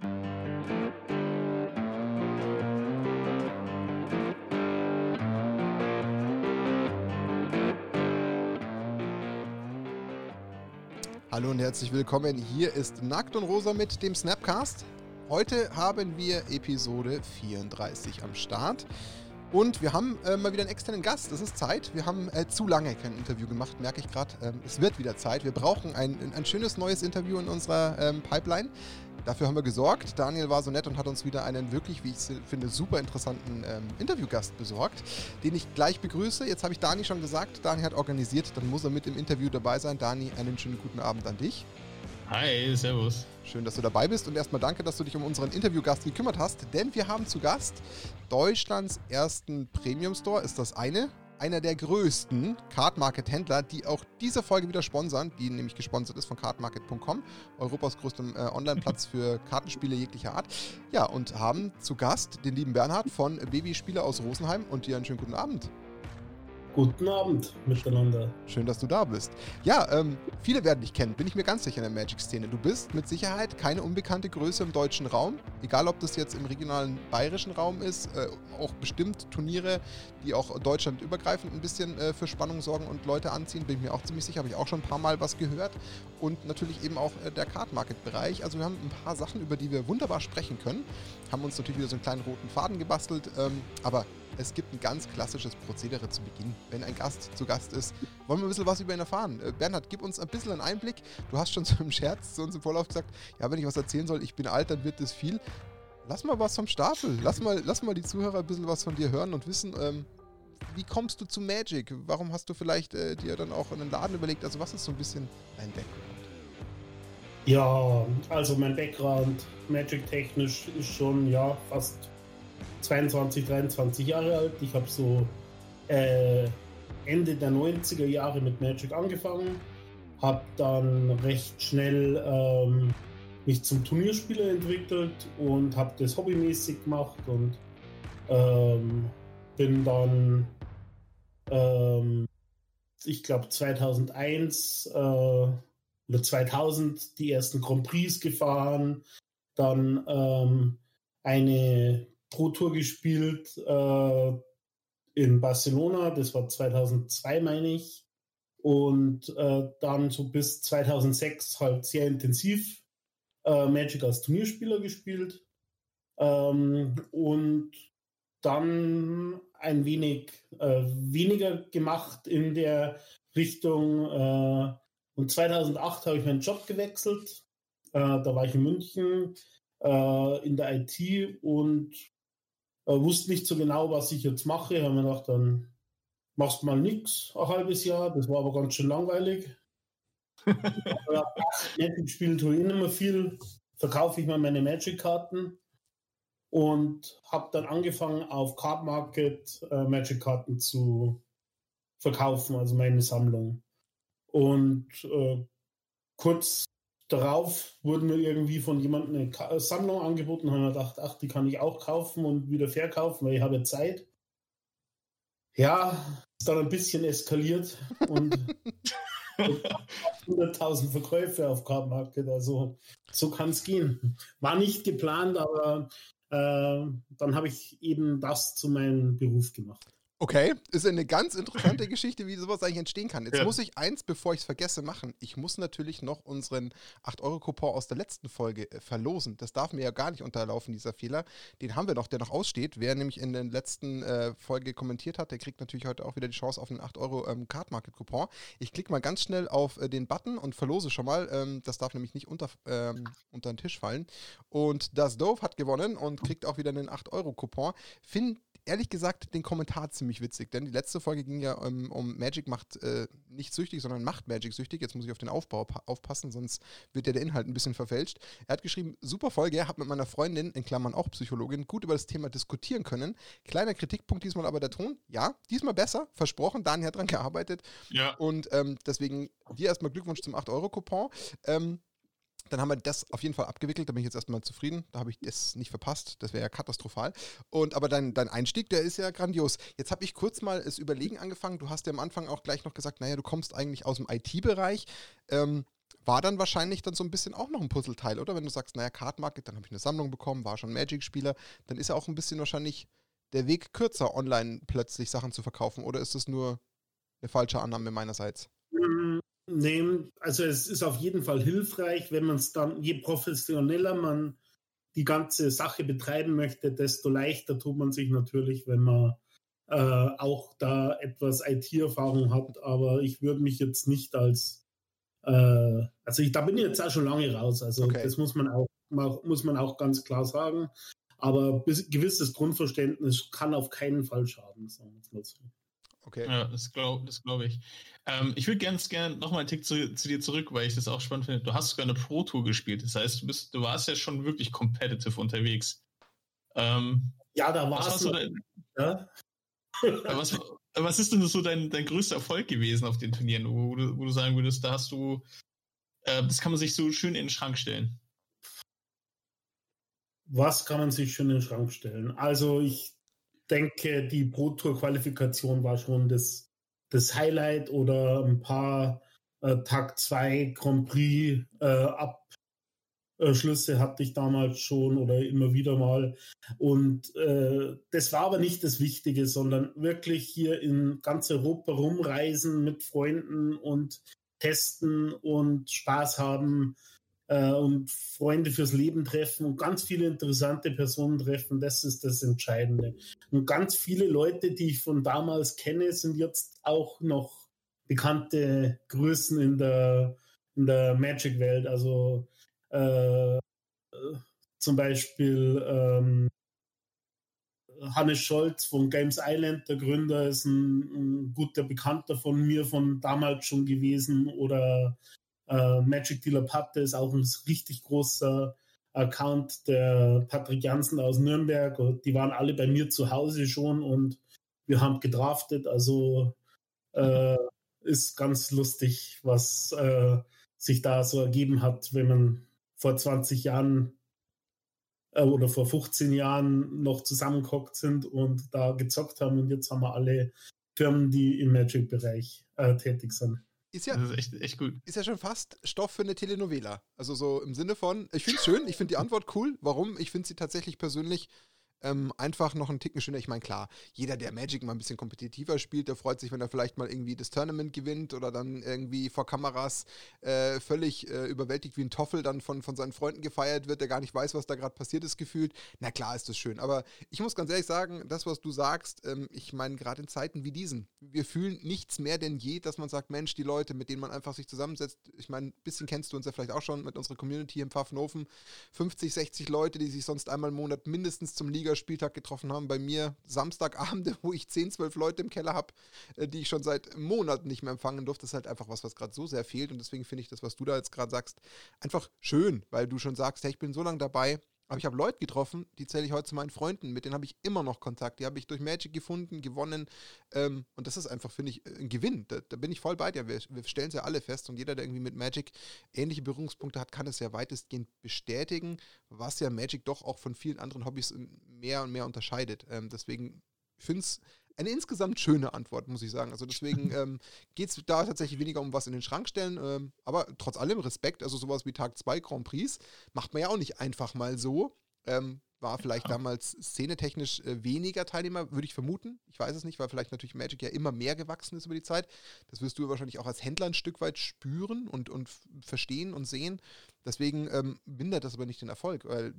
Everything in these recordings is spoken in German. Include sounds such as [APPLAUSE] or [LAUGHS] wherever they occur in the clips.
Hallo und herzlich willkommen. Hier ist Nackt und Rosa mit dem Snapcast. Heute haben wir Episode 34 am Start. Und wir haben äh, mal wieder einen externen Gast. Es ist Zeit. Wir haben äh, zu lange kein Interview gemacht, merke ich gerade. Ähm, es wird wieder Zeit. Wir brauchen ein, ein schönes neues Interview in unserer ähm, Pipeline. Dafür haben wir gesorgt. Daniel war so nett und hat uns wieder einen wirklich, wie ich finde, super interessanten ähm, Interviewgast besorgt, den ich gleich begrüße. Jetzt habe ich Dani schon gesagt, Dani hat organisiert, dann muss er mit im Interview dabei sein. Dani, einen schönen guten Abend an dich. Hi, servus. Schön, dass du dabei bist und erstmal danke, dass du dich um unseren Interviewgast gekümmert hast, denn wir haben zu Gast Deutschlands ersten Premium Store, ist das eine. Einer der größten Card-Market-Händler, die auch diese Folge wieder sponsern, die nämlich gesponsert ist von cardmarket.com, Europas größtem äh, Online-Platz für Kartenspiele jeglicher Art. Ja, und haben zu Gast den lieben Bernhard von Babyspieler aus Rosenheim und dir einen schönen guten Abend. Guten Abend miteinander. Schön, dass du da bist. Ja, ähm, viele werden dich kennen, bin ich mir ganz sicher in der Magic-Szene. Du bist mit Sicherheit keine unbekannte Größe im deutschen Raum. Egal, ob das jetzt im regionalen bayerischen Raum ist, äh, auch bestimmt Turniere, die auch deutschlandübergreifend ein bisschen äh, für Spannung sorgen und Leute anziehen, bin ich mir auch ziemlich sicher. Habe ich auch schon ein paar Mal was gehört. Und natürlich eben auch äh, der Card-Market-Bereich. Also wir haben ein paar Sachen, über die wir wunderbar sprechen können. Haben uns natürlich wieder so einen kleinen roten Faden gebastelt. Ähm, aber es gibt ein ganz klassisches Prozedere zu Beginn. Wenn ein Gast zu Gast ist, wollen wir ein bisschen was über ihn erfahren. Äh, Bernhard, gib uns ein bisschen einen Einblick. Du hast schon [LAUGHS] so im Scherz zu uns im Vorlauf gesagt, ja, wenn ich was erzählen soll, ich bin alt, dann wird das viel. Lass mal was vom Stapel. Lass mal, lass mal die Zuhörer ein bisschen was von dir hören und wissen, ähm, wie kommst du zu Magic? Warum hast du vielleicht äh, dir dann auch einen Laden überlegt? Also was ist so ein bisschen dein Background? Ja, also mein Background Magic-technisch ist schon ja fast 22, 23 Jahre alt. Ich habe so äh, Ende der 90er Jahre mit Magic angefangen, habe dann recht schnell ähm, mich zum Turnierspieler entwickelt und habe das hobbymäßig gemacht und ähm, bin dann, ähm, ich glaube 2001 äh, oder 2000 die ersten Grand Prix gefahren, dann ähm, eine Pro Tour gespielt äh, in Barcelona, das war 2002, meine ich. Und äh, dann so bis 2006 halt sehr intensiv äh, Magic als Turnierspieler gespielt. Ähm, und dann ein wenig äh, weniger gemacht in der Richtung. Äh, und 2008 habe ich meinen Job gewechselt. Äh, da war ich in München in der IT und wusste nicht so genau, was ich jetzt mache. Haben mir gedacht, dann machst mal nichts, ein halbes Jahr. Das war aber ganz schön langweilig. [LAUGHS] Magic spielen tue ich nicht mehr viel. Verkaufe ich mal meine Magic-Karten und habe dann angefangen auf Card Market äh, Magic-Karten zu verkaufen, also meine Sammlung. Und äh, kurz darauf wurde mir irgendwie von jemandem eine äh, Sammlung angeboten, haben wir gedacht, ach, die kann ich auch kaufen und wieder verkaufen, weil ich habe Zeit. Ja, ist dann ein bisschen eskaliert und [LAUGHS] 100.000 Verkäufe auf Card Market, also so kann es gehen. War nicht geplant, aber äh, dann habe ich eben das zu meinem Beruf gemacht. Okay, ist eine ganz interessante [LAUGHS] Geschichte, wie sowas eigentlich entstehen kann. Jetzt ja. muss ich eins, bevor ich es vergesse, machen. Ich muss natürlich noch unseren 8-Euro-Coupon aus der letzten Folge äh, verlosen. Das darf mir ja gar nicht unterlaufen, dieser Fehler. Den haben wir noch, der noch aussteht. Wer nämlich in der letzten äh, Folge kommentiert hat, der kriegt natürlich heute auch wieder die Chance auf einen 8-Euro ähm. Ich klicke mal ganz schnell auf äh, den Button und verlose schon mal. Ähm, das darf nämlich nicht unter, ähm, unter den Tisch fallen. Und das Dove hat gewonnen und kriegt auch wieder einen 8-Euro Coupon. Finde ehrlich gesagt den Kommentar ziemlich witzig, denn die letzte Folge ging ja um, ähm, um Magic macht äh, nicht süchtig, sondern macht Magic süchtig. Jetzt muss ich auf den Aufbau aufpassen, sonst wird ja der Inhalt ein bisschen verfälscht. Er hat geschrieben, super Folge, hat mit meiner Freundin, in Klammern auch Psychologin, gut über das Thema diskutieren können. Kleiner Kritikpunkt diesmal aber der Ton. Ja, diesmal besser, versprochen. Daniel hat dran gearbeitet. Ja. Und ähm, deswegen dir erstmal Glückwunsch zum 8-Euro-Coupon. Ähm, dann haben wir das auf jeden Fall abgewickelt. Da bin ich jetzt erstmal zufrieden. Da habe ich das nicht verpasst. Das wäre ja katastrophal. Und aber dein, dein Einstieg, der ist ja grandios. Jetzt habe ich kurz mal das Überlegen angefangen. Du hast ja am Anfang auch gleich noch gesagt, naja, du kommst eigentlich aus dem IT-Bereich. Ähm, war dann wahrscheinlich dann so ein bisschen auch noch ein Puzzleteil, oder? Wenn du sagst, naja, Card Market, dann habe ich eine Sammlung bekommen, war schon Magic-Spieler, dann ist ja auch ein bisschen wahrscheinlich der Weg kürzer, online plötzlich Sachen zu verkaufen, oder ist das nur eine falsche Annahme meinerseits? Nee, also es ist auf jeden Fall hilfreich, wenn man es dann, je professioneller man die ganze Sache betreiben möchte, desto leichter tut man sich natürlich, wenn man äh, auch da etwas IT-Erfahrung hat. Aber ich würde mich jetzt nicht als, äh, also ich, da bin ich jetzt auch schon lange raus. Also okay. das muss man auch muss man auch ganz klar sagen. Aber bis, gewisses Grundverständnis kann auf keinen Fall schaden, sagen wir mal so. Okay. Ja, das glaube das glaub ich. Ähm, ich würde ganz gerne nochmal einen Tick zu, zu, dir zurück, weil ich das auch spannend finde. Du hast sogar eine Pro Tour gespielt. Das heißt, du, bist, du warst ja schon wirklich competitive unterwegs. Ähm, ja, da warst du. Dein, ja? was, was ist denn so dein, dein größter Erfolg gewesen auf den Turnieren, wo du, wo du sagen würdest, da hast du, äh, das kann man sich so schön in den Schrank stellen? Was kann man sich schön in den Schrank stellen? Also ich denke, die Pro Tour Qualifikation war schon das, das Highlight oder ein paar äh, Tag 2 Grand Prix äh, Abschlüsse hatte ich damals schon oder immer wieder mal. Und äh, das war aber nicht das Wichtige, sondern wirklich hier in ganz Europa rumreisen mit Freunden und testen und Spaß haben äh, und Freunde fürs Leben treffen und ganz viele interessante Personen treffen, das ist das Entscheidende. Und ganz viele Leute, die ich von damals kenne, sind jetzt auch noch bekannte Größen in der, in der Magic-Welt. Also äh, zum Beispiel ähm, Hannes Scholz von Games Island, der Gründer, ist ein, ein, guter Bekannter von mir von damals schon gewesen. Oder äh, Magic Dealer Patte ist auch ein richtig großer Account der Patrick Jansen aus Nürnberg. Die waren alle bei mir zu Hause schon und wir haben gedraftet. Also äh, ist ganz lustig, was äh, sich da so ergeben hat, wenn man vor 20 Jahren äh, oder vor 15 Jahren noch zusammengehockt sind und da gezockt haben und jetzt haben wir alle Firmen, die im Magic-Bereich äh, tätig sind. Ist ja, das ist echt, echt gut. Ist ja schon fast Stoff für eine Telenovela. Also so im Sinne von, ich finde es schön, ich finde die Antwort cool. Warum? Ich finde sie tatsächlich persönlich ähm, einfach noch einen Ticken schöner. Ich meine, klar, jeder, der Magic mal ein bisschen kompetitiver spielt, der freut sich, wenn er vielleicht mal irgendwie das Tournament gewinnt oder dann irgendwie vor Kameras äh, völlig äh, überwältigt wie ein Toffel dann von, von seinen Freunden gefeiert wird, der gar nicht weiß, was da gerade passiert ist, gefühlt. Na klar ist das schön. Aber ich muss ganz ehrlich sagen, das, was du sagst, ähm, ich meine, gerade in Zeiten wie diesen, wir fühlen nichts mehr denn je, dass man sagt, Mensch, die Leute, mit denen man einfach sich zusammensetzt, ich meine, ein bisschen kennst du uns ja vielleicht auch schon mit unserer Community im Pfaffenhofen, 50, 60 Leute, die sich sonst einmal im Monat mindestens zum Liga Ligaspieltag getroffen haben. Bei mir Samstagabende, [LAUGHS] wo ich 10, 12 Leute im Keller habe, äh, die ich schon seit Monaten nicht mehr empfangen durfte. Das ist halt einfach was, was gerade so sehr fehlt. Und deswegen finde ich das, was du da jetzt gerade sagst, einfach schön, weil du schon sagst, hey, ich bin so lange dabei. Aber ich habe Leute getroffen, die zähle ich heute zu meinen Freunden, mit denen habe ich immer noch Kontakt. Die habe ich durch Magic gefunden, gewonnen. Ähm, und das ist einfach, finde ich, ein Gewinn. Da, da, bin ich voll bei dir. Wir, wir stellen es ja alle fest. Und jeder, der irgendwie mit Magic ähnliche Berührungspunkte hat, kann es ja weitestgehend bestätigen, was ja Magic doch auch von vielen anderen Hobbys mehr und mehr unterscheidet. Ähm, deswegen finde es eine insgesamt schöne Antwort, muss ich sagen. Also deswegen [LAUGHS] ähm, geht es da tatsächlich weniger um was in den Schrank stellen, ähm, aber trotz allem Respekt, also sowas wie Tag 2 Grand Prix macht man ja auch nicht einfach mal so. Ähm, war vielleicht ja. damals szenetechnisch äh, weniger Teilnehmer, würde ich vermuten. Ich weiß es nicht, weil vielleicht natürlich Magic ja immer mehr gewachsen ist über die Zeit. Das wirst du wahrscheinlich auch als Händler ein Stück weit spüren und, und verstehen und sehen. Deswegen ähm, mindert das aber nicht den Erfolg, weil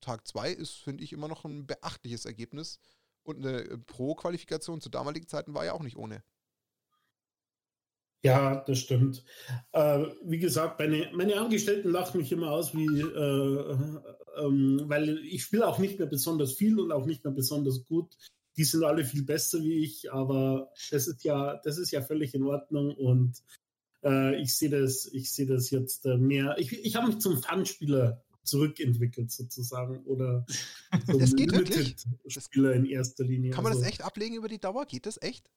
Tag 2 ist, finde ich, immer noch ein beachtliches Ergebnis. Und eine äh, Pro-Qualifikation zu damaligen Zeiten war ja auch nicht ohne. Ja, das stimmt. Äh, wie gesagt, meine, meine Angestellten lachen mich immer aus, wie, äh, ähm, weil ich spiele auch nicht mehr besonders viel und auch nicht mehr besonders gut. Die sind alle viel besser wie ich, aber das ist ja, das ist ja völlig in Ordnung und äh, ich sehe das, ich das jetzt äh, mehr. Ich, ich habe mich zum Fun-Spieler zurückentwickelt sozusagen oder [LAUGHS] so das geht wirklich? Spieler in erster Linie. Kann man also, das echt ablegen über die Dauer? Geht das echt?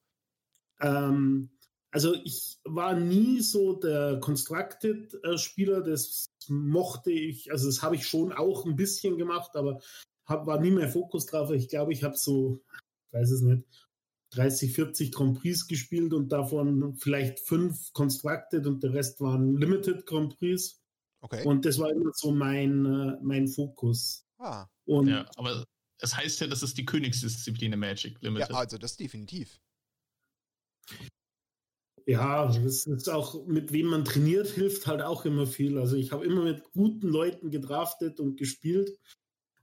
Ähm, also ich war nie so der Constructed-Spieler, das mochte ich, also das habe ich schon auch ein bisschen gemacht, aber hab, war nie mehr Fokus drauf. Ich glaube, ich habe so, ich weiß es nicht, 30, 40 Grand Prix gespielt und davon vielleicht fünf Constructed und der Rest waren Limited Grand Prix. Okay. Und das war immer so mein, äh, mein Fokus. Ah. Und ja, aber es heißt ja, das ist die Königsdisziplin im Magic Limited. Ja, also das definitiv. Ja, das ist auch, mit wem man trainiert, hilft halt auch immer viel. Also ich habe immer mit guten Leuten gedraftet und gespielt.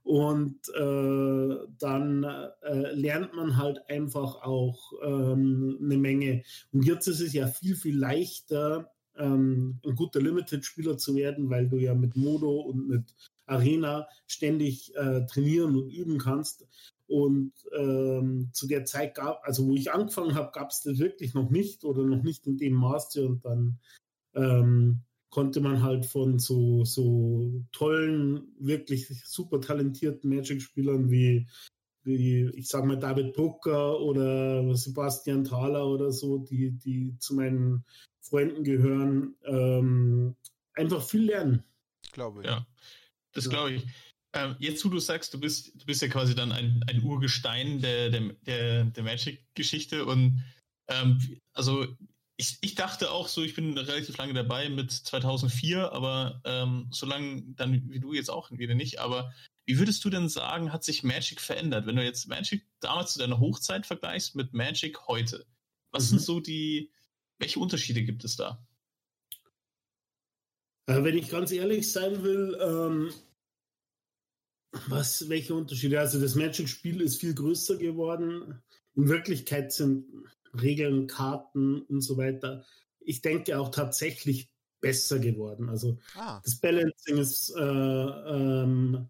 Und äh, dann äh, lernt man halt einfach auch ähm, eine Menge. Und jetzt ist es ja viel, viel leichter, ähm, ein guter Limited-Spieler zu werden, weil du ja mit Modo und mit Arena ständig äh, trainieren und üben kannst. Und ähm, zu der Zeit gab, also wo ich angefangen habe, gab es das wirklich noch nicht oder noch nicht in dem Maße. Und dann ähm, konnte man halt von so, so tollen, wirklich super talentierten Magic-Spielern wie, wie, ich sag mal, David Brucker oder Sebastian Thaler oder so, die, die zu meinen Freunden gehören, ähm, einfach viel lernen. Ich glaube, ja. Das glaube ich. Ähm, jetzt, wo du sagst, du bist, du bist ja quasi dann ein, ein Urgestein der, der, der, der Magic-Geschichte und ähm, also ich, ich dachte auch so, ich bin relativ lange dabei mit 2004, aber ähm, so lange dann wie du jetzt auch wieder nicht. Aber wie würdest du denn sagen, hat sich Magic verändert? Wenn du jetzt Magic damals zu deiner Hochzeit vergleichst mit Magic heute, was mhm. sind so die, welche Unterschiede gibt es da? Äh, wenn ich ganz ehrlich sein will, ähm, was, welche Unterschiede? Also das Magic-Spiel ist viel größer geworden. In Wirklichkeit sind Regeln, Karten und so weiter, ich denke auch tatsächlich besser geworden. Also ah. das Balancing ist äh, ähm,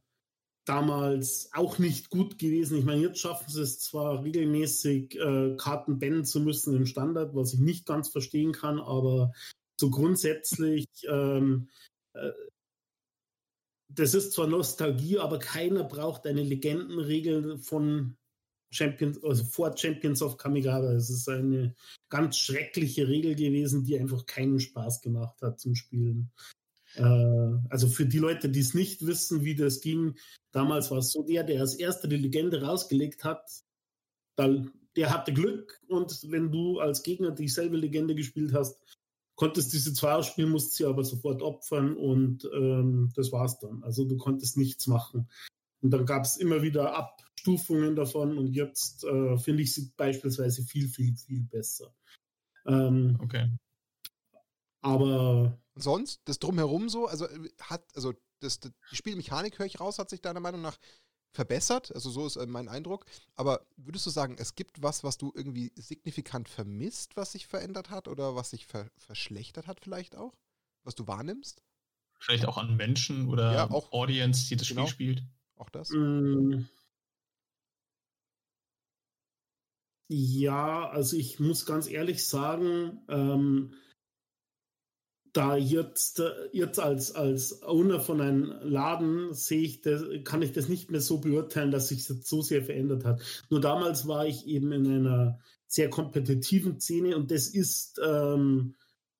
damals auch nicht gut gewesen. Ich meine, jetzt schaffen sie es zwar regelmäßig, äh, Karten bannen zu müssen im Standard, was ich nicht ganz verstehen kann, aber so grundsätzlich [LAUGHS] ähm, äh, das ist zwar Nostalgie, aber keiner braucht eine Legendenregel von Champions, also vor Champions of Kamigawa. Es ist eine ganz schreckliche Regel gewesen, die einfach keinen Spaß gemacht hat zum Spielen. Äh, also für die Leute, die es nicht wissen, wie das ging, damals war es so, der, der als erster die Legende rausgelegt hat, dann, der hatte Glück und wenn du als Gegner dieselbe Legende gespielt hast, konntest diese zwei ausspielen, musst sie aber sofort opfern und ähm, das war's dann. Also du konntest nichts machen. Und dann gab es immer wieder Abstufungen davon und jetzt äh, finde ich sie beispielsweise viel, viel, viel besser. Ähm, okay. Aber. Sonst, das drumherum so, also äh, hat, also das, das, die Spielmechanik, höre ich raus, hat sich deiner Meinung nach verbessert. Also so ist äh, mein Eindruck. Aber würdest du sagen, es gibt was, was du irgendwie signifikant vermisst, was sich verändert hat oder was sich ver verschlechtert hat vielleicht auch? Was du wahrnimmst? Vielleicht auch an Menschen oder ja, auch, Audience, die das genau. Spiel spielt. Auch das? Mm. Ja, also ich muss ganz ehrlich sagen, ähm, da jetzt, jetzt als, als Owner von einem Laden sehe ich das, kann ich das nicht mehr so beurteilen, dass sich das so sehr verändert hat. Nur damals war ich eben in einer sehr kompetitiven Szene und das ist ähm,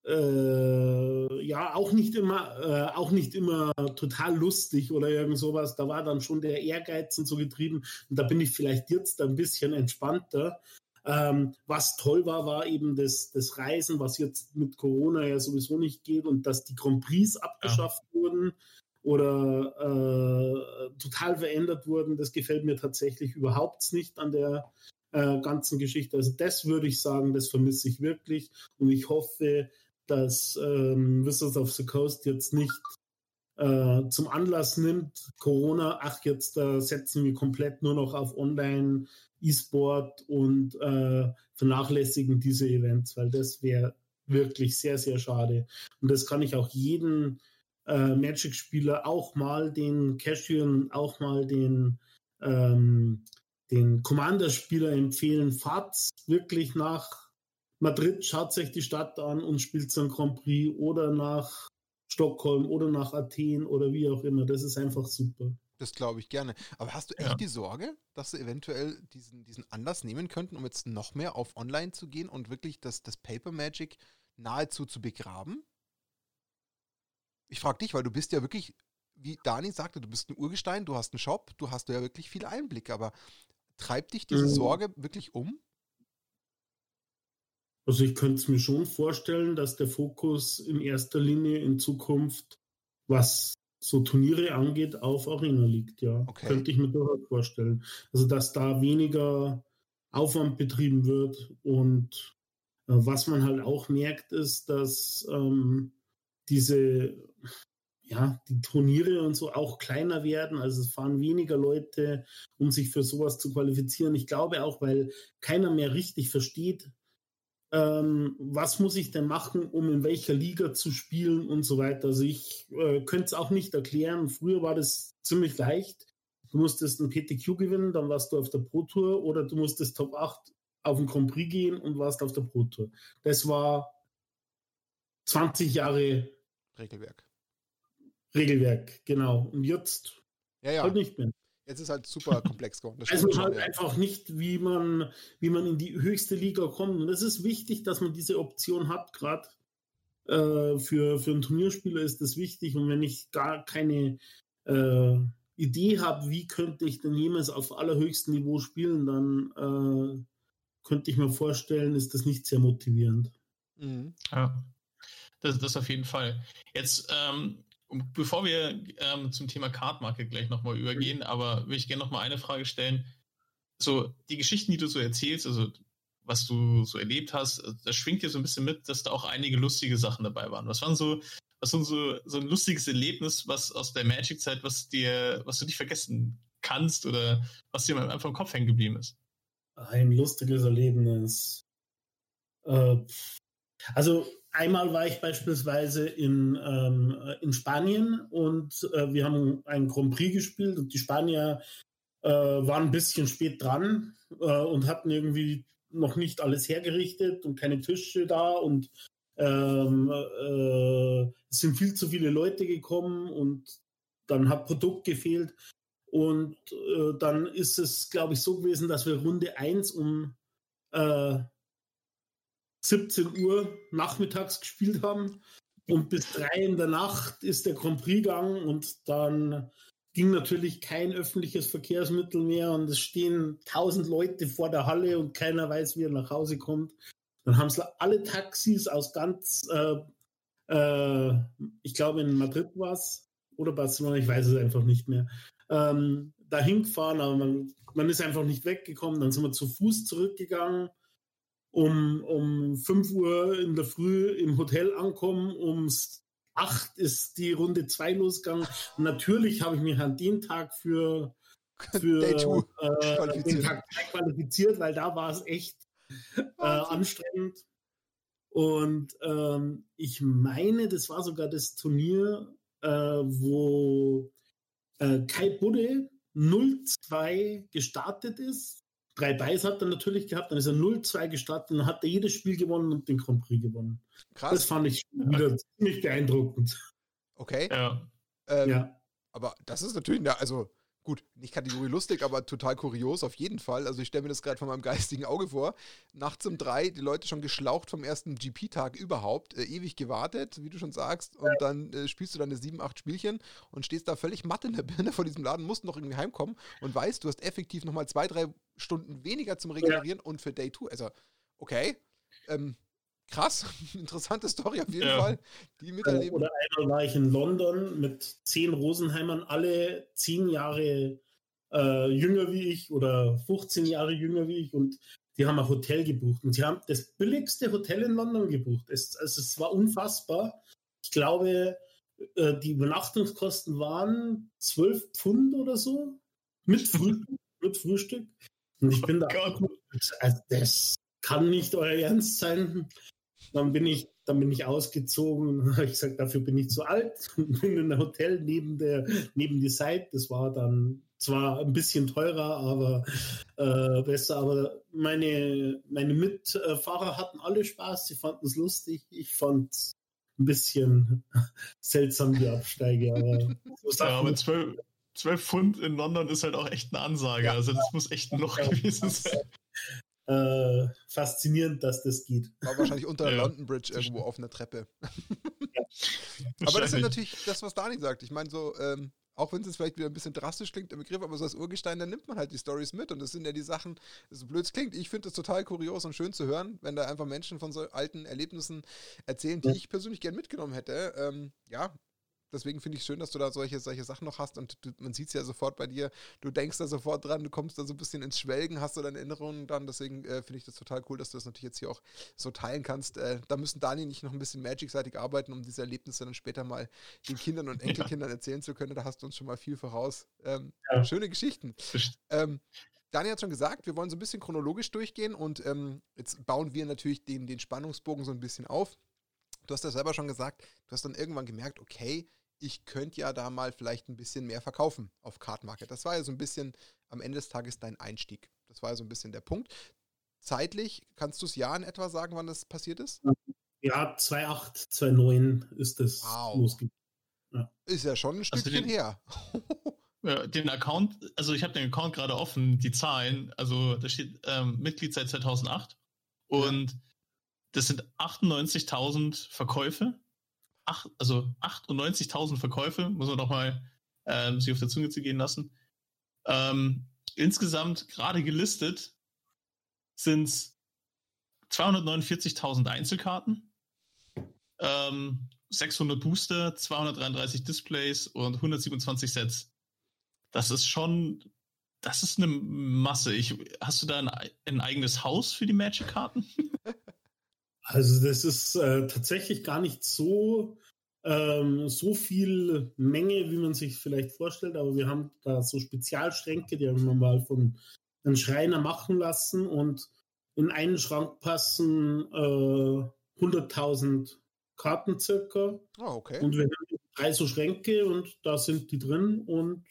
äh, ja auch nicht immer äh, auch nicht immer total lustig oder irgend sowas. Da war dann schon der Ehrgeiz und so getrieben und da bin ich vielleicht jetzt ein bisschen entspannter. Ähm, was toll war, war eben das, das Reisen, was jetzt mit Corona ja sowieso nicht geht und dass die Grand Prix abgeschafft ja. wurden oder äh, total verändert wurden. Das gefällt mir tatsächlich überhaupt nicht an der äh, ganzen Geschichte. Also das würde ich sagen, das vermisse ich wirklich und ich hoffe, dass ähm, Wizards of the Coast jetzt nicht äh, zum Anlass nimmt, Corona, ach, jetzt äh, setzen wir komplett nur noch auf Online, E-Sport und äh, vernachlässigen diese Events, weil das wäre wirklich sehr, sehr schade. Und das kann ich auch jeden äh, Magic-Spieler auch mal den Cashier auch mal den, ähm, den Commander-Spieler empfehlen. Fahrt wirklich nach Madrid schaut sich die Stadt an und spielt so ein Grand Prix oder nach Stockholm oder nach Athen oder wie auch immer. Das ist einfach super. Das glaube ich gerne. Aber hast du echt ja. die Sorge, dass sie eventuell diesen, diesen Anlass nehmen könnten, um jetzt noch mehr auf Online zu gehen und wirklich das, das Paper Magic nahezu zu begraben? Ich frage dich, weil du bist ja wirklich, wie Dani sagte, du bist ein Urgestein, du hast einen Shop, du hast ja wirklich viel Einblick, aber treibt dich diese mhm. Sorge wirklich um? Also ich könnte es mir schon vorstellen, dass der Fokus in erster Linie in Zukunft, was so Turniere angeht, auf Arena liegt, ja. Okay. Könnte ich mir durchaus vorstellen. Also dass da weniger Aufwand betrieben wird und äh, was man halt auch merkt, ist, dass ähm, diese ja, die Turniere und so auch kleiner werden. Also es fahren weniger Leute, um sich für sowas zu qualifizieren. Ich glaube auch, weil keiner mehr richtig versteht, ähm, was muss ich denn machen, um in welcher Liga zu spielen und so weiter. Also ich äh, könnte es auch nicht erklären. Früher war das ziemlich leicht. Du musstest ein PTQ gewinnen, dann warst du auf der Pro Tour oder du musstest Top 8 auf den Grand Prix gehen und warst auf der Pro Tour. Das war 20 Jahre Regelwerk. Regelwerk, genau. Und jetzt ja, ja. halt nicht mehr. Jetzt ist halt super [LAUGHS] komplex geworden. Also halt ja. einfach nicht, wie man, wie man in die höchste Liga kommt. Und es ist wichtig, dass man diese Option hat, gerade äh, für, für einen Turnierspieler ist das wichtig. Und wenn ich gar keine äh, Idee habe, wie könnte ich denn jemals auf allerhöchstem Niveau spielen, dann äh, könnte ich mir vorstellen, ist das nicht sehr motivierend. Mhm. Ja, das, das auf jeden Fall. Jetzt ähm, bevor wir ähm, zum Thema Cardmarket gleich nochmal übergehen, mhm. aber will ich gerne nochmal eine Frage stellen. So, die Geschichten, die du so erzählst, also was du so erlebt hast, äh, das schwingt dir so ein bisschen mit, dass da auch einige lustige Sachen dabei waren. Was waren so, was war so, so ein lustiges Erlebnis, was aus der Magic-Zeit, was dir, was du nicht vergessen kannst oder was dir einfach im Kopf hängen geblieben ist? Ein lustiges Erlebnis. Äh, also Einmal war ich beispielsweise in, ähm, in Spanien und äh, wir haben einen Grand Prix gespielt und die Spanier äh, waren ein bisschen spät dran äh, und hatten irgendwie noch nicht alles hergerichtet und keine Tische da und ähm, äh, es sind viel zu viele Leute gekommen und dann hat Produkt gefehlt. Und äh, dann ist es, glaube ich, so gewesen, dass wir Runde 1 um äh, 17 Uhr nachmittags gespielt haben. Und bis drei in der Nacht ist der Grand Prix gegangen und dann ging natürlich kein öffentliches Verkehrsmittel mehr und es stehen tausend Leute vor der Halle und keiner weiß, wie er nach Hause kommt. Dann haben sie alle Taxis aus ganz, äh, äh, ich glaube in Madrid war es oder Barcelona, ich weiß es einfach nicht mehr, ähm, dahin gefahren, aber man, man ist einfach nicht weggekommen. Dann sind wir zu Fuß zurückgegangen um, um 5 Uhr in der Früh im Hotel ankommen, um 8 ist die Runde 2 losgegangen. Natürlich habe ich mich an dem Tag für, [LAUGHS] für äh, den Tag 2 qualifiziert, weil da war es echt äh, anstrengend. Und ähm, ich meine, das war sogar das Turnier, äh, wo äh, Kai Budde 0-2 gestartet ist drei Buys hat er natürlich gehabt, dann ist er 0-2 gestartet und dann hat er jedes Spiel gewonnen und den Grand Prix gewonnen. Krass. Das fand ich wieder ziemlich beeindruckend. Okay. Ja. Ähm, ja. Aber das ist natürlich, also gut, nicht Kategorie lustig, aber total kurios auf jeden Fall. Also ich stelle mir das gerade von meinem geistigen Auge vor. Nachts um drei, die Leute schon geschlaucht vom ersten GP-Tag überhaupt, äh, ewig gewartet, wie du schon sagst, und dann äh, spielst du deine sieben, acht Spielchen und stehst da völlig matt in der Birne vor diesem Laden, musst noch irgendwie heimkommen und weißt, du hast effektiv nochmal zwei, drei Stunden weniger zum Regenerieren ja. und für Day 2. Also, okay. Ähm, krass, [LAUGHS] interessante Story auf jeden ja. Fall. Die miterleben. Oder einmal war ich in London mit zehn Rosenheimern, alle zehn Jahre äh, jünger wie ich oder 15 Jahre jünger wie ich und die haben ein Hotel gebucht und sie haben das billigste Hotel in London gebucht. Es, also es war unfassbar. Ich glaube, äh, die Übernachtungskosten waren 12 Pfund oder so mit Frühstück. mit Frühstück. Und ich bin oh da, also das kann nicht euer Ernst sein. Dann bin ich, dann bin ich ausgezogen [LAUGHS] und habe gesagt, dafür bin ich zu alt [LAUGHS] und bin in ein Hotel neben der, neben die Seite. Das war dann zwar ein bisschen teurer, aber äh, besser. Aber meine, meine Mitfahrer hatten alle Spaß, sie fanden es lustig. Ich fand es ein bisschen [LAUGHS] seltsam, die Absteige. Aber, so ja, aber zwölf, 12 Pfund in London ist halt auch echt eine Ansage. Ja, also das muss echt ein Loch gewesen sein äh, faszinierend, dass das geht. War wahrscheinlich unter der ja. London Bridge irgendwo auf einer Treppe. Ja. [LAUGHS] Aber das ist natürlich das, was Dani sagt. Ich meine, so, ähm, auch wenn es vielleicht wieder ein bisschen drastisch klingt im Begriff, aber so als Urgestein, dann nimmt man halt die Stories mit und das sind ja die Sachen, so blöd es klingt, ich finde es total kurios und schön zu hören, wenn da einfach Menschen von so alten Erlebnissen erzählen, die ja. ich persönlich gern mitgenommen hätte. Ähm, ja, deswegen finde ich es schön, dass du da solche, solche Sachen noch hast und du, man sieht es ja sofort bei dir. Du denkst da sofort dran, du kommst da so ein bisschen ins Schwelgen, hast du deine Erinnerungen dann. Deswegen äh, finde ich das total cool, dass du das natürlich jetzt hier auch so teilen kannst. Äh, da müssen Dani nicht noch ein bisschen Magic-seitig arbeiten, um diese Erlebnisse dann später mal den Kindern und [LAUGHS] Enkelkindern ja. erzählen zu können. Da hast du uns schon mal viel voraus. Ähm, ja. Schöne Geschichten. Ähm, Dani hat schon gesagt, wir wollen so ein bisschen chronologisch durchgehen und ähm, jetzt bauen wir natürlich den, den Spannungsbogen so ein bisschen auf. Du hast ja selber schon gesagt, du hast dann irgendwann gemerkt, okay, ich könnte ja da mal vielleicht ein bisschen mehr verkaufen auf Card Market. Das war ja so ein bisschen am Ende des Tages dein Einstieg. Das war ja so ein bisschen der Punkt. Zeitlich, kannst du es ja in etwa sagen, wann das passiert ist? Ja, 2.8, 2.9 ist das wow. losgegangen. Ja. Ist ja schon ein also Stückchen den, her. [LAUGHS] ja, den Account, also ich habe den Account gerade offen, die Zahlen, also da steht ähm, Mitglied seit 2008 und das sind 98.000 Verkäufe acht, also 98.000 Verkäufe, muss man doch mal äh, sich auf der Zunge zu gehen lassen. Ähm, insgesamt gerade gelistet sind es 249.000 Einzelkarten, ähm, 600 Booster, 233 Displays und 127 Sets. Das ist schon, das ist eine Masse. Ich, hast du da ein, ein eigenes Haus für die Magic-Karten? [LAUGHS] Also das ist äh, tatsächlich gar nicht so, ähm, so viel Menge, wie man sich vielleicht vorstellt, aber wir haben da so Spezialschränke, die haben wir mal von einem Schreiner machen lassen und in einen Schrank passen äh, 100.000 Karten circa. Oh, okay. Und wir haben drei so Schränke und da sind die drin und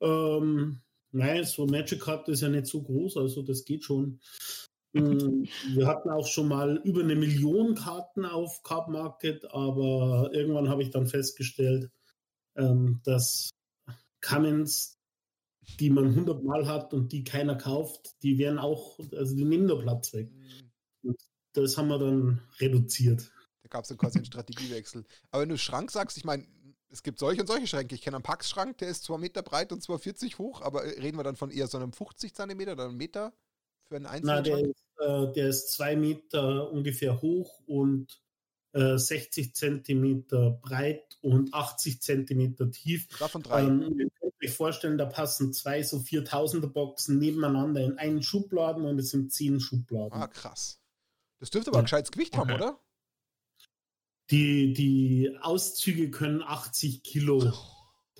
ähm, nein, so Magic-Karte ist ja nicht so groß, also das geht schon. Hm, wir hatten auch schon mal über eine Million Karten auf Card Market, aber irgendwann habe ich dann festgestellt, ähm, dass Cummins, die man 100 Mal hat und die keiner kauft, die werden auch, also die nehmen nur Platz weg. Mhm. Und das haben wir dann reduziert. Da gab es dann quasi einen Strategiewechsel. Aber wenn du Schrank sagst, ich meine, es gibt solche und solche Schränke. Ich kenne einen Pax-Schrank, der ist 2 Meter breit und 2,40 hoch, aber reden wir dann von eher so einem 50 Zentimeter oder einem Meter für einen einzelnen Na, der? Ist, äh, der ist zwei Meter ungefähr hoch und äh, 60 Zentimeter breit und 80 Zentimeter tief. Davon drei. Ähm, ihr könnt euch vorstellen, da passen zwei so 4000er Boxen nebeneinander in einen Schubladen und es sind zehn Schubladen. Ah, krass. Das dürfte aber ein gescheites Gewicht okay. haben, oder? Die, die Auszüge können 80 Kilo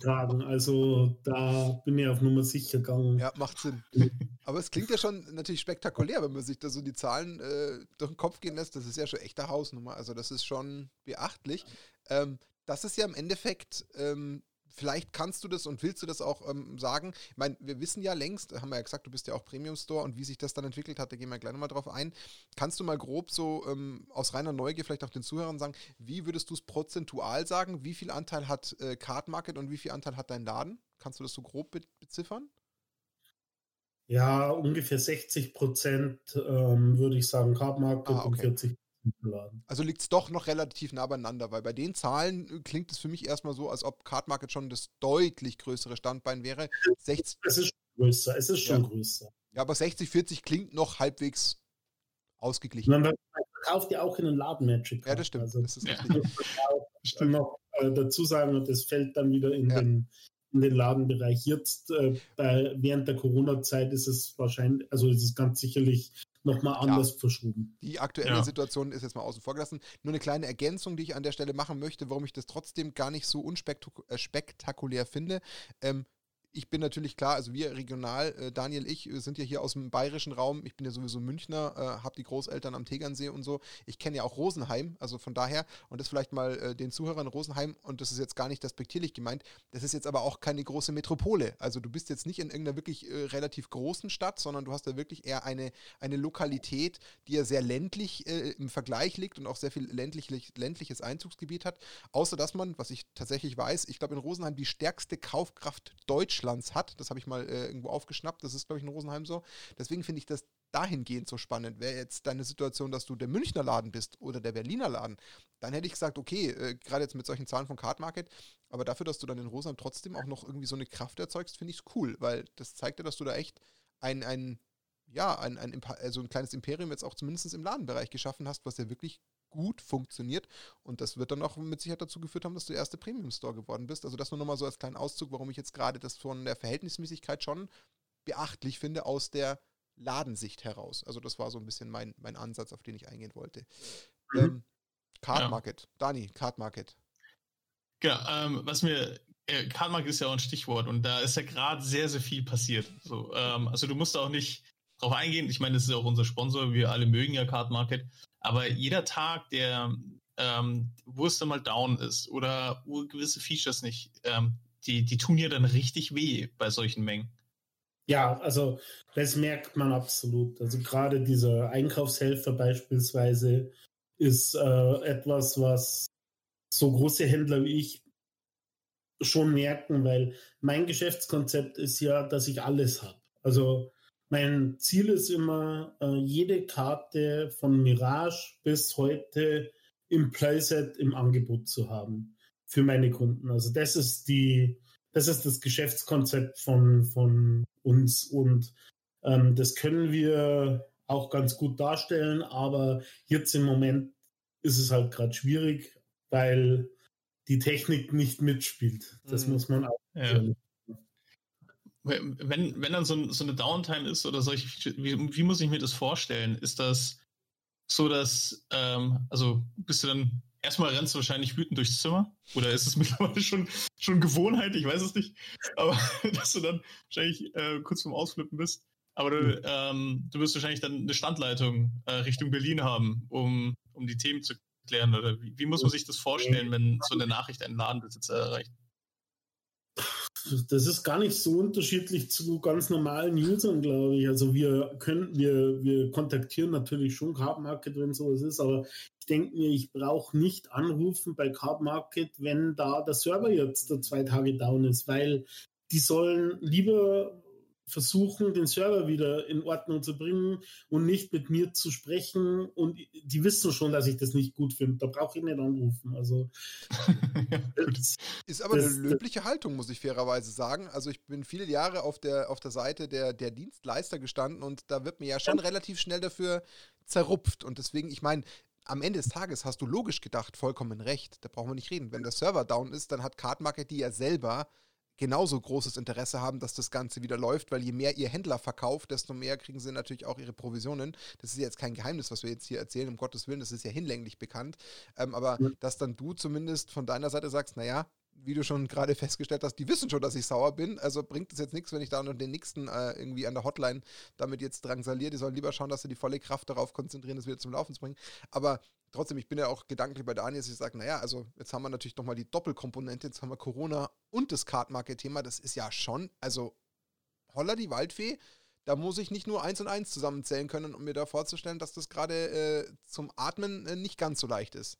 tragen. Also da bin ich auf Nummer sicher gegangen. Ja, macht Sinn. [LAUGHS] Aber es klingt ja schon natürlich spektakulär, wenn man sich da so die Zahlen äh, durch den Kopf gehen lässt. Das ist ja schon echte Hausnummer. Also das ist schon beachtlich. Ähm, das ist ja im Endeffekt ähm, vielleicht kannst du das und willst du das auch ähm, sagen. Ich meine, wir wissen ja längst, haben wir ja gesagt, du bist ja auch Premium Store und wie sich das dann entwickelt hat, da gehen wir gleich nochmal drauf ein. Kannst du mal grob so ähm, aus reiner Neugier vielleicht auch den Zuhörern sagen, wie würdest du es prozentual sagen? Wie viel Anteil hat äh, Card Market und wie viel Anteil hat dein Laden? Kannst du das so grob be beziffern? Ja, ungefähr 60 Prozent ähm, würde ich sagen Card Market ah, okay. und 40 Laden. Also liegt es doch noch relativ nah beieinander, weil bei den Zahlen äh, klingt es für mich erstmal so, als ob Card Market schon das deutlich größere Standbein wäre. 60, es ist größer, es ist schon ja. größer. Ja, aber 60, 40 klingt noch halbwegs ausgeglichen. Man verkauft ja auch in den Laden Magic. Ja, das stimmt. Also, das ist ja. Ich will [LAUGHS] noch äh, dazu sagen, und das fällt dann wieder in ja. den in den Ladenbereich. Jetzt äh, bei, während der Corona-Zeit ist es wahrscheinlich, also ist es ganz sicherlich nochmal anders ja. verschoben. Die aktuelle ja. Situation ist jetzt mal außen vor gelassen. Nur eine kleine Ergänzung, die ich an der Stelle machen möchte, warum ich das trotzdem gar nicht so unspektakulär äh, finde. Ähm, ich bin natürlich klar, also wir regional, äh, Daniel, ich äh, sind ja hier aus dem bayerischen Raum. Ich bin ja sowieso Münchner, äh, habe die Großeltern am Tegernsee und so. Ich kenne ja auch Rosenheim, also von daher, und das vielleicht mal äh, den Zuhörern Rosenheim, und das ist jetzt gar nicht despektierlich gemeint, das ist jetzt aber auch keine große Metropole. Also du bist jetzt nicht in irgendeiner wirklich äh, relativ großen Stadt, sondern du hast da wirklich eher eine, eine Lokalität, die ja sehr ländlich äh, im Vergleich liegt und auch sehr viel ländlich, ländliches Einzugsgebiet hat. Außer dass man, was ich tatsächlich weiß, ich glaube in Rosenheim die stärkste Kaufkraft Deutschlands Deutschlands hat. Das habe ich mal äh, irgendwo aufgeschnappt. Das ist, glaube ich, in Rosenheim so. Deswegen finde ich das dahingehend so spannend. Wäre jetzt deine Situation, dass du der Münchner Laden bist oder der Berliner Laden, dann hätte ich gesagt, okay, äh, gerade jetzt mit solchen Zahlen von Card Market, aber dafür, dass du dann in Rosheim trotzdem auch noch irgendwie so eine Kraft erzeugst, finde ich es cool, weil das zeigt ja, dass du da echt ein, ein ja, ein, ein, also ein kleines Imperium jetzt auch zumindest im Ladenbereich geschaffen hast, was ja wirklich gut funktioniert. Und das wird dann auch mit Sicherheit dazu geführt haben, dass du der erste Premium-Store geworden bist. Also das nur nochmal so als kleinen Auszug, warum ich jetzt gerade das von der Verhältnismäßigkeit schon beachtlich finde aus der Ladensicht heraus. Also das war so ein bisschen mein, mein Ansatz, auf den ich eingehen wollte. Mhm. Ähm, Card ja. Market. Dani, Card Market. Genau, ähm, was mir, äh, Card Market ist ja auch ein Stichwort und da ist ja gerade sehr, sehr viel passiert. So, ähm, also du musst auch nicht drauf eingehen. Ich meine, das ist ja auch unser Sponsor, wir alle mögen ja Card Market, aber jeder Tag, der, ähm, wo es dann mal down ist oder gewisse Features nicht, ähm, die, die tun ja dann richtig weh bei solchen Mengen. Ja, also das merkt man absolut. Also gerade dieser Einkaufshelfer beispielsweise ist äh, etwas, was so große Händler wie ich schon merken, weil mein Geschäftskonzept ist ja, dass ich alles habe. Also mein Ziel ist immer, äh, jede Karte von Mirage bis heute im Playset im Angebot zu haben für meine Kunden. Also das ist die, das ist das Geschäftskonzept von, von uns und ähm, das können wir auch ganz gut darstellen, aber jetzt im Moment ist es halt gerade schwierig, weil die Technik nicht mitspielt. Das mhm. muss man auch. Ja. Wenn, wenn dann so, so, eine Downtime ist oder solche, wie, wie, muss ich mir das vorstellen? Ist das so, dass, ähm, also bist du dann erstmal rennst du wahrscheinlich wütend durchs Zimmer. Oder ist es [LAUGHS] mittlerweile schon, schon Gewohnheit? Ich weiß es nicht. Aber [LAUGHS] dass du dann wahrscheinlich äh, kurz vorm Ausflippen bist. Aber du, mhm. ähm, du wirst wahrscheinlich dann eine Standleitung äh, Richtung Berlin haben, um, um die Themen zu klären. Oder wie, wie muss man sich das vorstellen, wenn so eine Nachricht einen Ladenbesitzer erreicht? Das ist gar nicht so unterschiedlich zu ganz normalen Usern, glaube ich. Also wir können, wir, wir kontaktieren natürlich schon Card Market, wenn sowas ist, aber ich denke mir, ich brauche nicht anrufen bei Card Market, wenn da der Server jetzt zwei Tage down ist, weil die sollen lieber versuchen, den Server wieder in Ordnung zu bringen und nicht mit mir zu sprechen. Und die wissen schon, dass ich das nicht gut finde. Da brauche ich nicht anrufen. Also [LAUGHS] das, ist aber das, eine löbliche Haltung, muss ich fairerweise sagen. Also ich bin viele Jahre auf der, auf der Seite der, der Dienstleister gestanden und da wird mir ja schon ja. relativ schnell dafür zerrupft. Und deswegen, ich meine, am Ende des Tages hast du logisch gedacht vollkommen recht. Da brauchen wir nicht reden. Wenn der Server down ist, dann hat Cardmarket die ja selber genauso großes Interesse haben, dass das Ganze wieder läuft, weil je mehr ihr Händler verkauft, desto mehr kriegen sie natürlich auch ihre Provisionen. Das ist jetzt kein Geheimnis, was wir jetzt hier erzählen, um Gottes Willen, das ist ja hinlänglich bekannt. Ähm, aber ja. dass dann du zumindest von deiner Seite sagst, naja, wie du schon gerade [LAUGHS] festgestellt hast, die wissen schon, dass ich sauer bin. Also bringt es jetzt nichts, wenn ich da noch den nächsten äh, irgendwie an der Hotline damit jetzt drangsaliere. Die sollen lieber schauen, dass sie die volle Kraft darauf konzentrieren, das wieder zum Laufen zu bringen. Aber trotzdem, ich bin ja auch gedanklich bei Daniel, dass ich sage, naja, also jetzt haben wir natürlich nochmal die Doppelkomponente, jetzt haben wir Corona und das Card-Market-Thema. Das ist ja schon, also holla die Waldfee. Da muss ich nicht nur eins und eins zusammenzählen können, um mir da vorzustellen, dass das gerade äh, zum Atmen äh, nicht ganz so leicht ist.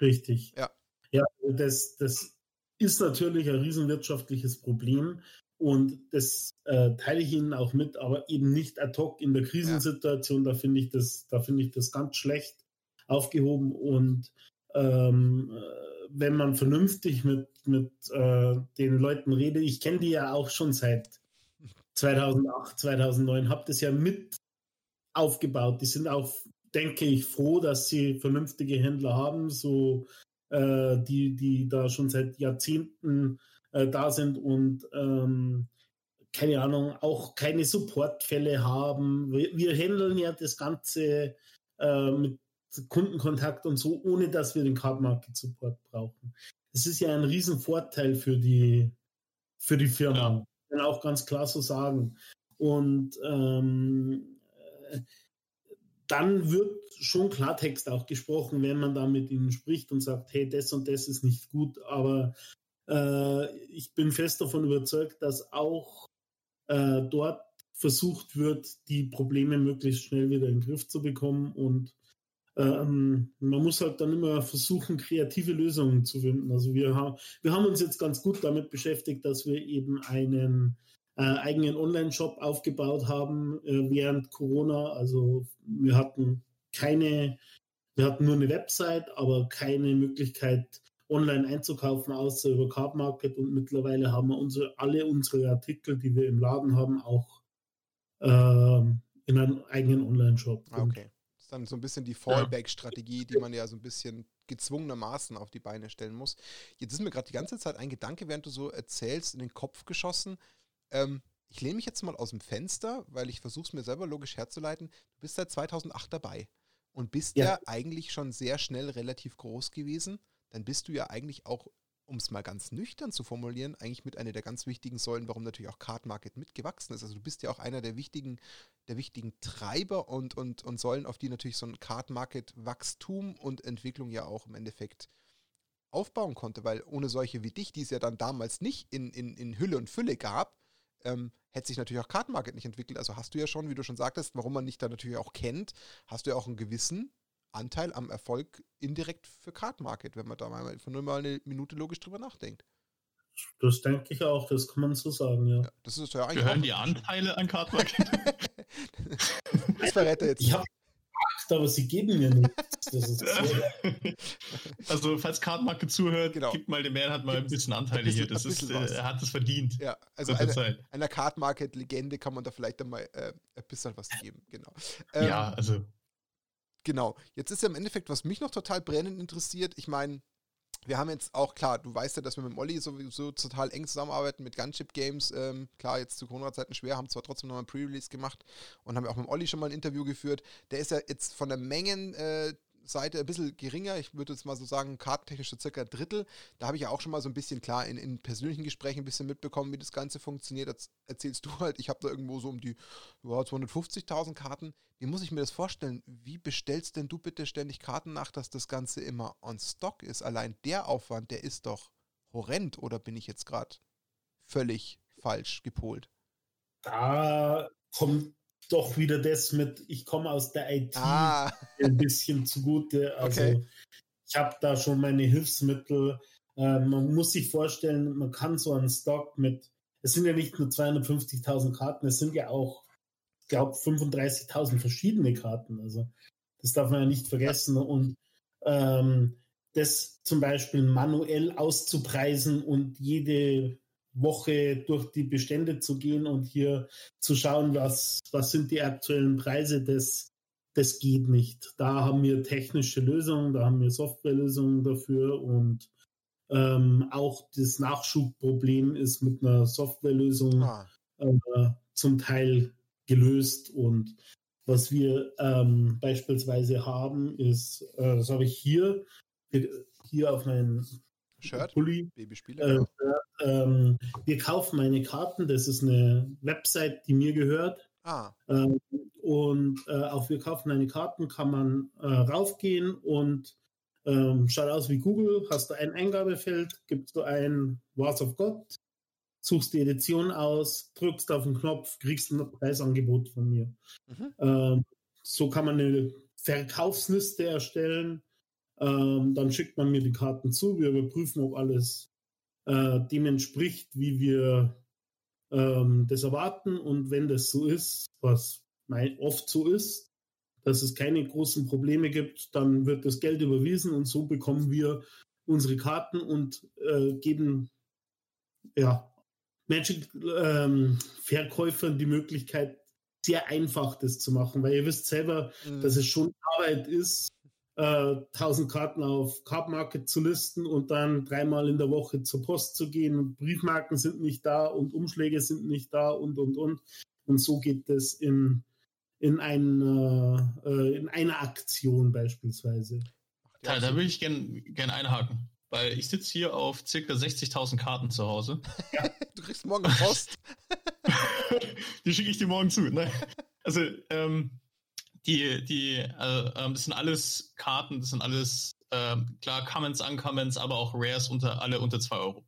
Richtig. Ja. Ja, das, das ist natürlich ein riesenwirtschaftliches Problem. Und das äh, teile ich Ihnen auch mit, aber eben nicht ad hoc in der Krisensituation. Ja. Da finde ich das, da finde ich das ganz schlecht aufgehoben. Und ähm, wenn man vernünftig mit, mit äh, den Leuten redet, ich kenne die ja auch schon seit 2008, 2009, habe das ja mit aufgebaut. Die sind auch, denke ich, froh, dass sie vernünftige Händler haben, so äh, die, die da schon seit Jahrzehnten äh, da sind und ähm, keine Ahnung, auch keine Supportfälle haben. Wir, wir handeln ja das Ganze äh, mit Kundenkontakt und so, ohne dass wir den Card Market Support brauchen. Das ist ja ein Riesenvorteil für die, für die Firma. Ja. Kann auch ganz klar so sagen. Und ähm, äh, dann wird schon Klartext auch gesprochen, wenn man da mit ihnen spricht und sagt, hey, das und das ist nicht gut. Aber äh, ich bin fest davon überzeugt, dass auch äh, dort versucht wird, die Probleme möglichst schnell wieder in den Griff zu bekommen. Und ähm, man muss halt dann immer versuchen, kreative Lösungen zu finden. Also wir, ha wir haben uns jetzt ganz gut damit beschäftigt, dass wir eben einen äh, eigenen Online-Shop aufgebaut haben äh, während Corona. Also wir hatten keine, wir hatten nur eine Website, aber keine Möglichkeit, online einzukaufen, außer über Card Market. Und mittlerweile haben wir unsere, alle unsere Artikel, die wir im Laden haben, auch äh, in einem eigenen Online-Shop. Ah, okay. Das ist dann so ein bisschen die Fallback-Strategie, die man ja so ein bisschen gezwungenermaßen auf die Beine stellen muss. Jetzt ist mir gerade die ganze Zeit ein Gedanke, während du so erzählst, in den Kopf geschossen. Ähm, ich lehne mich jetzt mal aus dem Fenster, weil ich versuche es mir selber logisch herzuleiten. Du bist seit 2008 dabei und bist ja. ja eigentlich schon sehr schnell relativ groß gewesen. Dann bist du ja eigentlich auch, um es mal ganz nüchtern zu formulieren, eigentlich mit einer der ganz wichtigen Säulen, warum natürlich auch Card Market mitgewachsen ist. Also du bist ja auch einer der wichtigen, der wichtigen Treiber und, und, und Säulen, auf die natürlich so ein Card Market Wachstum und Entwicklung ja auch im Endeffekt aufbauen konnte, weil ohne solche wie dich, die es ja dann damals nicht in, in, in Hülle und Fülle gab, ähm, hätte sich natürlich auch Kartenmarket nicht entwickelt. Also hast du ja schon, wie du schon sagtest, warum man dich da natürlich auch kennt, hast du ja auch einen gewissen Anteil am Erfolg indirekt für Kartenmarket, wenn man da mal nur mal eine Minute logisch drüber nachdenkt. Das denke ich auch, das kann man so sagen, ja. ja das ist ja eigentlich Gehören die Anteile an Kartenmarket? [LAUGHS] das verrät er jetzt. Ich habe gemacht, aber sie geben mir nichts. [LAUGHS] also, falls Kartenmarke zuhört, genau. gibt mal dem Man hat mal ein bisschen Anteile bisschen, hier. Das ist, äh, er hat es verdient. Ja, also eine, einer Cardmarket-Legende kann man da vielleicht einmal äh, ein bisschen was geben. Genau. Ähm, ja, also. Genau. Jetzt ist ja im Endeffekt, was mich noch total brennend interessiert, ich meine, wir haben jetzt auch, klar, du weißt ja, dass wir mit dem Olli sowieso total eng zusammenarbeiten mit Gunship Games. Ähm, klar, jetzt zu Corona-Zeiten schwer, haben zwar trotzdem nochmal ein Pre-Release gemacht und haben auch mit dem Olli schon mal ein Interview geführt. Der ist ja jetzt von der Mengen äh, Seite ein bisschen geringer. Ich würde jetzt mal so sagen, kartentechnisch so circa Drittel. Da habe ich ja auch schon mal so ein bisschen klar in, in persönlichen Gesprächen ein bisschen mitbekommen, wie das Ganze funktioniert. Das erzählst du halt, ich habe da irgendwo so um die ja, 250.000 Karten. Wie muss ich mir das vorstellen? Wie bestellst denn du bitte ständig Karten nach, dass das Ganze immer on stock ist? Allein der Aufwand, der ist doch horrend oder bin ich jetzt gerade völlig falsch gepolt? Da kommt doch wieder das mit, ich komme aus der IT ah. [LAUGHS] ein bisschen zugute. Also okay. ich habe da schon meine Hilfsmittel. Äh, man muss sich vorstellen, man kann so einen Stock mit, es sind ja nicht nur 250.000 Karten, es sind ja auch, ich glaube, 35.000 verschiedene Karten. Also das darf man ja nicht vergessen. Und ähm, das zum Beispiel manuell auszupreisen und jede Woche durch die Bestände zu gehen und hier zu schauen, was, was sind die aktuellen Preise, das, das geht nicht. Da haben wir technische Lösungen, da haben wir Softwarelösungen dafür und ähm, auch das Nachschubproblem ist mit einer Softwarelösung ah. äh, zum Teil gelöst und was wir ähm, beispielsweise haben, ist, äh, das habe ich hier, hier auf meinem Shirt, Pulli. Babyspieler. Äh, ähm, wir kaufen meine Karten. Das ist eine Website, die mir gehört. Ah. Ähm, und äh, auf Wir kaufen meine Karten kann man äh, raufgehen und ähm, schaut aus wie Google. Hast du ein Eingabefeld, gibst du ein Wars of God, suchst die Edition aus, drückst auf den Knopf, kriegst ein Preisangebot von mir. Mhm. Ähm, so kann man eine Verkaufsliste erstellen ähm, dann schickt man mir die Karten zu. Wir überprüfen, ob alles äh, dem entspricht, wie wir ähm, das erwarten. Und wenn das so ist, was oft so ist, dass es keine großen Probleme gibt, dann wird das Geld überwiesen und so bekommen wir unsere Karten und äh, geben ja, Magic-Verkäufern ähm, die Möglichkeit, sehr einfach das zu machen, weil ihr wisst selber, mhm. dass es schon Arbeit ist, äh, 1000 Karten auf Card Market zu listen und dann dreimal in der Woche zur Post zu gehen und Briefmarken sind nicht da und Umschläge sind nicht da und und und. Und so geht es in, in, ein, äh, in einer Aktion beispielsweise. Ja, da würde ich gerne gern einhaken, weil ich sitze hier auf ca. 60.000 Karten zu Hause. Ja, [LAUGHS] du kriegst morgen Post. [LAUGHS] die schicke ich dir morgen zu. Ne? Also, ähm, die, die, äh, ähm, das sind alles Karten, das sind alles, äh, klar, Comments, Uncomments, aber auch Rares unter, alle unter 2 Euro.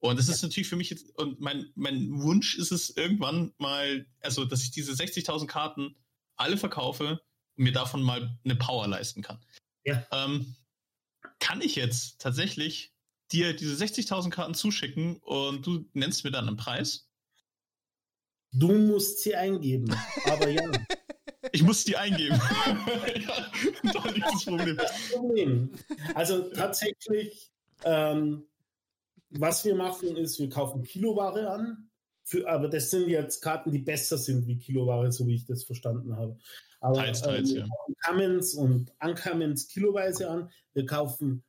Und das ist natürlich für mich jetzt, und mein, mein Wunsch ist es irgendwann mal, also, dass ich diese 60.000 Karten alle verkaufe und mir davon mal eine Power leisten kann. Ja. Ähm, kann ich jetzt tatsächlich dir diese 60.000 Karten zuschicken und du nennst mir dann einen Preis? Du musst sie eingeben, aber ja. [LAUGHS] Ich muss die eingeben. [LAUGHS] ja, da liegt das Problem. Das Problem. Also tatsächlich, ähm, was wir machen, ist, wir kaufen Kiloware an, für, aber das sind jetzt Karten, die besser sind wie Kiloware, so wie ich das verstanden habe. Aber teils, teils, ähm, wir ja. kaufen Cummins und Uncommons kiloweise an. Wir kaufen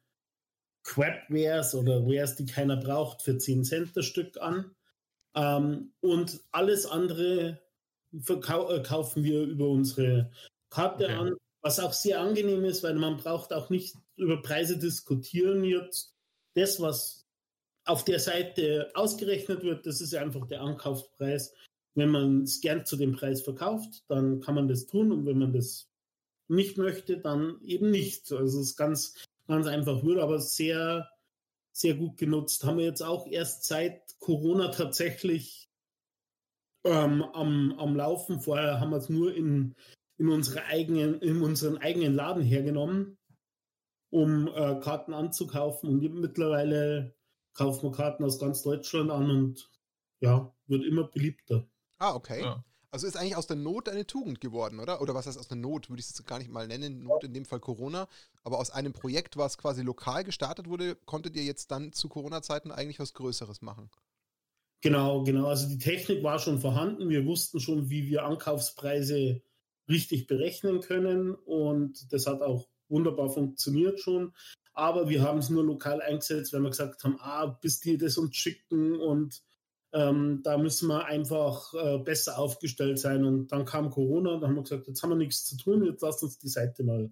Crapwares oder Wares, die keiner braucht, für 10 Cent das Stück an. Ähm, und alles andere äh, kaufen wir über unsere Karte okay. an, was auch sehr angenehm ist, weil man braucht auch nicht über Preise diskutieren jetzt. Das, was auf der Seite ausgerechnet wird, das ist einfach der Ankaufspreis. Wenn man es gern zu dem Preis verkauft, dann kann man das tun und wenn man das nicht möchte, dann eben nicht. Also es ist ganz, ganz einfach, wird aber sehr, sehr gut genutzt. Haben wir jetzt auch erst seit Corona tatsächlich ähm, am, am Laufen. Vorher haben wir es nur in, in, unsere eigenen, in unseren eigenen Laden hergenommen, um äh, Karten anzukaufen. Und mittlerweile kaufen wir Karten aus ganz Deutschland an und ja, wird immer beliebter. Ah, okay. Ja. Also ist eigentlich aus der Not eine Tugend geworden, oder? Oder was heißt aus der Not? Würde ich es gar nicht mal nennen. Not in dem Fall Corona. Aber aus einem Projekt, was quasi lokal gestartet wurde, konntet ihr jetzt dann zu Corona-Zeiten eigentlich was Größeres machen? Genau, genau. Also die Technik war schon vorhanden. Wir wussten schon, wie wir Ankaufspreise richtig berechnen können. Und das hat auch wunderbar funktioniert schon. Aber wir haben es nur lokal eingesetzt, weil wir gesagt haben, ah, bis die das uns schicken und ähm, da müssen wir einfach äh, besser aufgestellt sein. Und dann kam Corona und dann haben wir gesagt, jetzt haben wir nichts zu tun, jetzt lasst uns die Seite mal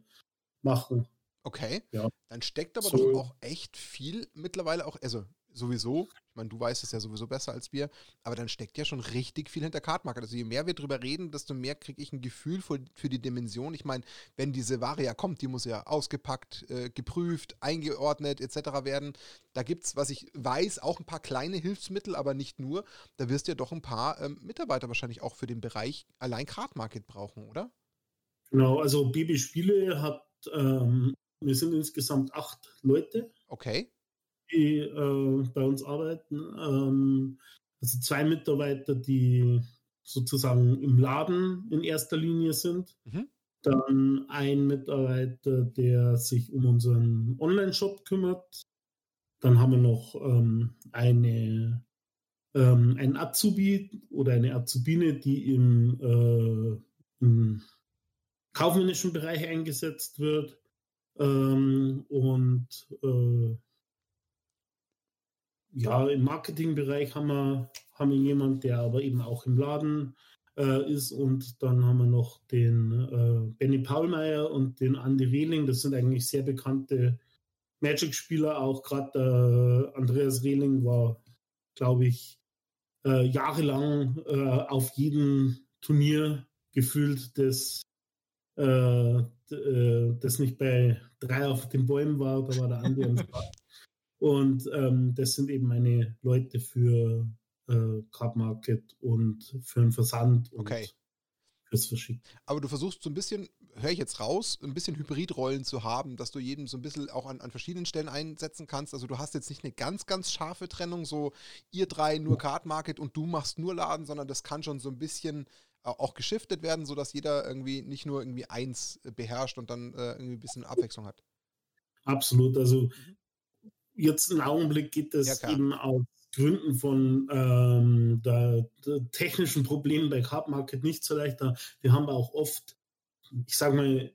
machen. Okay. Ja. Dann steckt aber so. doch auch echt viel mittlerweile auch, also sowieso, ich meine, du weißt es ja sowieso besser als wir, aber dann steckt ja schon richtig viel hinter Cardmarket. Also je mehr wir drüber reden, desto mehr kriege ich ein Gefühl für, für die Dimension. Ich meine, wenn diese Ware ja kommt, die muss ja ausgepackt, äh, geprüft, eingeordnet etc. werden. Da gibt es, was ich weiß, auch ein paar kleine Hilfsmittel, aber nicht nur. Da wirst du ja doch ein paar ähm, Mitarbeiter wahrscheinlich auch für den Bereich allein Cardmarket brauchen, oder? Genau, also BB Spiele hat, ähm, wir sind insgesamt acht Leute. Okay die äh, bei uns arbeiten. Ähm, also zwei Mitarbeiter, die sozusagen im Laden in erster Linie sind. Mhm. Dann ein Mitarbeiter, der sich um unseren Online-Shop kümmert. Dann haben wir noch ähm, eine, ähm, einen Azubi oder eine Azubine, die im, äh, im kaufmännischen Bereich eingesetzt wird. Ähm, und äh, ja, im Marketingbereich haben wir, haben wir jemanden, der aber eben auch im Laden äh, ist. Und dann haben wir noch den äh, Benny Paulmeier und den Andy Rehling. Das sind eigentlich sehr bekannte Magic-Spieler. Auch gerade äh, Andreas Rehling war, glaube ich, äh, jahrelang äh, auf jedem Turnier gefühlt, das, äh, das nicht bei drei auf den Bäumen war. Da war der Andi am Start. Und ähm, das sind eben meine Leute für äh, Card Market und für den Versand und okay. fürs Verschicken. Aber du versuchst so ein bisschen, höre ich jetzt raus, ein bisschen Hybridrollen zu haben, dass du jeden so ein bisschen auch an, an verschiedenen Stellen einsetzen kannst. Also du hast jetzt nicht eine ganz, ganz scharfe Trennung, so ihr drei nur Card Market und du machst nur Laden, sondern das kann schon so ein bisschen auch geschiftet werden, sodass jeder irgendwie nicht nur irgendwie eins beherrscht und dann äh, irgendwie ein bisschen Abwechslung hat. Absolut. Also mhm jetzt im Augenblick geht es ja, eben aus Gründen von ähm, der, der, technischen Problemen bei Card Market nicht so leicht. Wir haben auch oft, ich sage mal,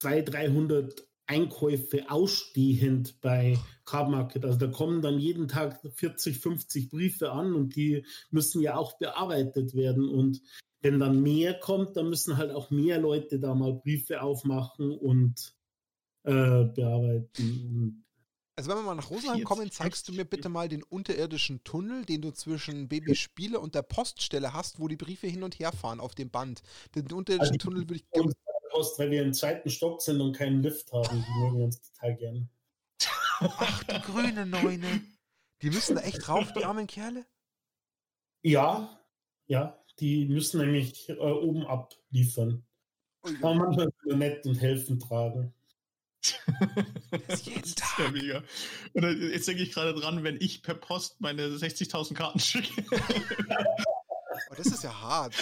200, 300 Einkäufe ausstehend bei Card Market. Also da kommen dann jeden Tag 40, 50 Briefe an und die müssen ja auch bearbeitet werden. Und wenn dann mehr kommt, dann müssen halt auch mehr Leute da mal Briefe aufmachen und äh, bearbeiten. Und also wenn wir mal nach Rosenheim kommen, zeigst du mir bitte mal den unterirdischen Tunnel, den du zwischen Baby Spiele und der Poststelle hast, wo die Briefe hin und her fahren auf dem Band. Den unterirdischen also, Tunnel würde ich gerne. Post, weil wir im zweiten Stock sind und keinen Lift haben, die mögen wir uns total gerne. Ach, die grüne Neune. Die müssen da echt rauf, die armen Kerle? Ja, ja, die müssen nämlich äh, oben abliefern. Oh, ja. Aber manchmal nett und helfen tragen. Das jeden [LAUGHS] Tag. Ja mega. Und jetzt denke ich gerade dran, wenn ich per Post meine 60.000 Karten schicke. Aber [LAUGHS] das ist ja hart.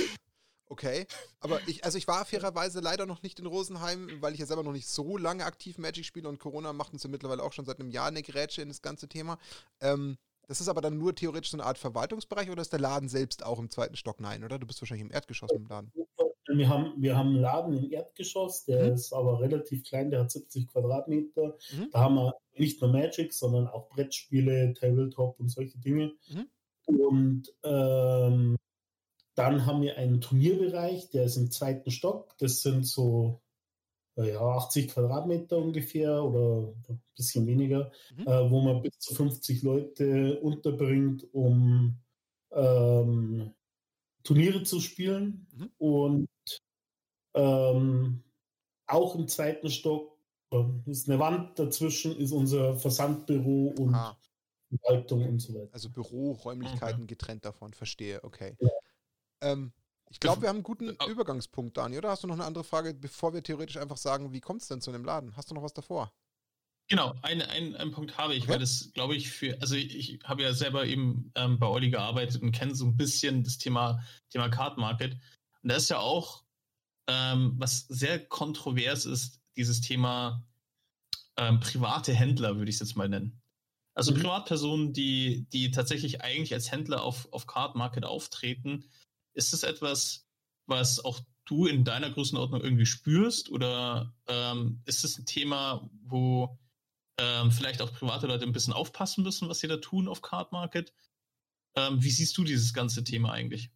Okay, aber ich, also ich war fairerweise leider noch nicht in Rosenheim, weil ich ja selber noch nicht so lange aktiv Magic spiele und Corona macht uns ja mittlerweile auch schon seit einem Jahr eine Grätsche in das ganze Thema. Ähm, das ist aber dann nur theoretisch so eine Art Verwaltungsbereich oder ist der Laden selbst auch im zweiten Stock? Nein, oder? Du bist wahrscheinlich im Erdgeschoss im Laden. Wir haben, wir haben einen Laden im Erdgeschoss, der mhm. ist aber relativ klein, der hat 70 Quadratmeter. Mhm. Da haben wir nicht nur Magic, sondern auch Brettspiele, Tabletop und solche Dinge. Mhm. Und ähm, dann haben wir einen Turnierbereich, der ist im zweiten Stock. Das sind so ja, 80 Quadratmeter ungefähr oder ein bisschen weniger, mhm. äh, wo man bis zu 50 Leute unterbringt, um ähm, Turniere zu spielen. Mhm. Und ähm, auch im zweiten Stock äh, ist eine Wand dazwischen, ist unser Versandbüro und ah. Verwaltung und so weiter. Also Büroräumlichkeiten okay. getrennt davon, verstehe, okay. Ja. Ähm, ich glaube, wir haben einen guten Übergangspunkt, Dani, oder? Hast du noch eine andere Frage, bevor wir theoretisch einfach sagen, wie kommt es denn zu einem Laden? Hast du noch was davor? Genau, einen, einen, einen Punkt habe ich, okay. weil das, glaube ich, für, also ich, ich habe ja selber eben ähm, bei Olli gearbeitet und kenne so ein bisschen das Thema, Thema Card Market. Und da ist ja auch, ähm, was sehr kontrovers ist, dieses Thema ähm, private Händler, würde ich es jetzt mal nennen. Also mhm. Privatpersonen, die, die tatsächlich eigentlich als Händler auf, auf Card Market auftreten, ist es etwas, was auch du in deiner Größenordnung irgendwie spürst? Oder ähm, ist es ein Thema, wo ähm, vielleicht auch private Leute ein bisschen aufpassen müssen, was sie da tun auf Card Market? Ähm, wie siehst du dieses ganze Thema eigentlich?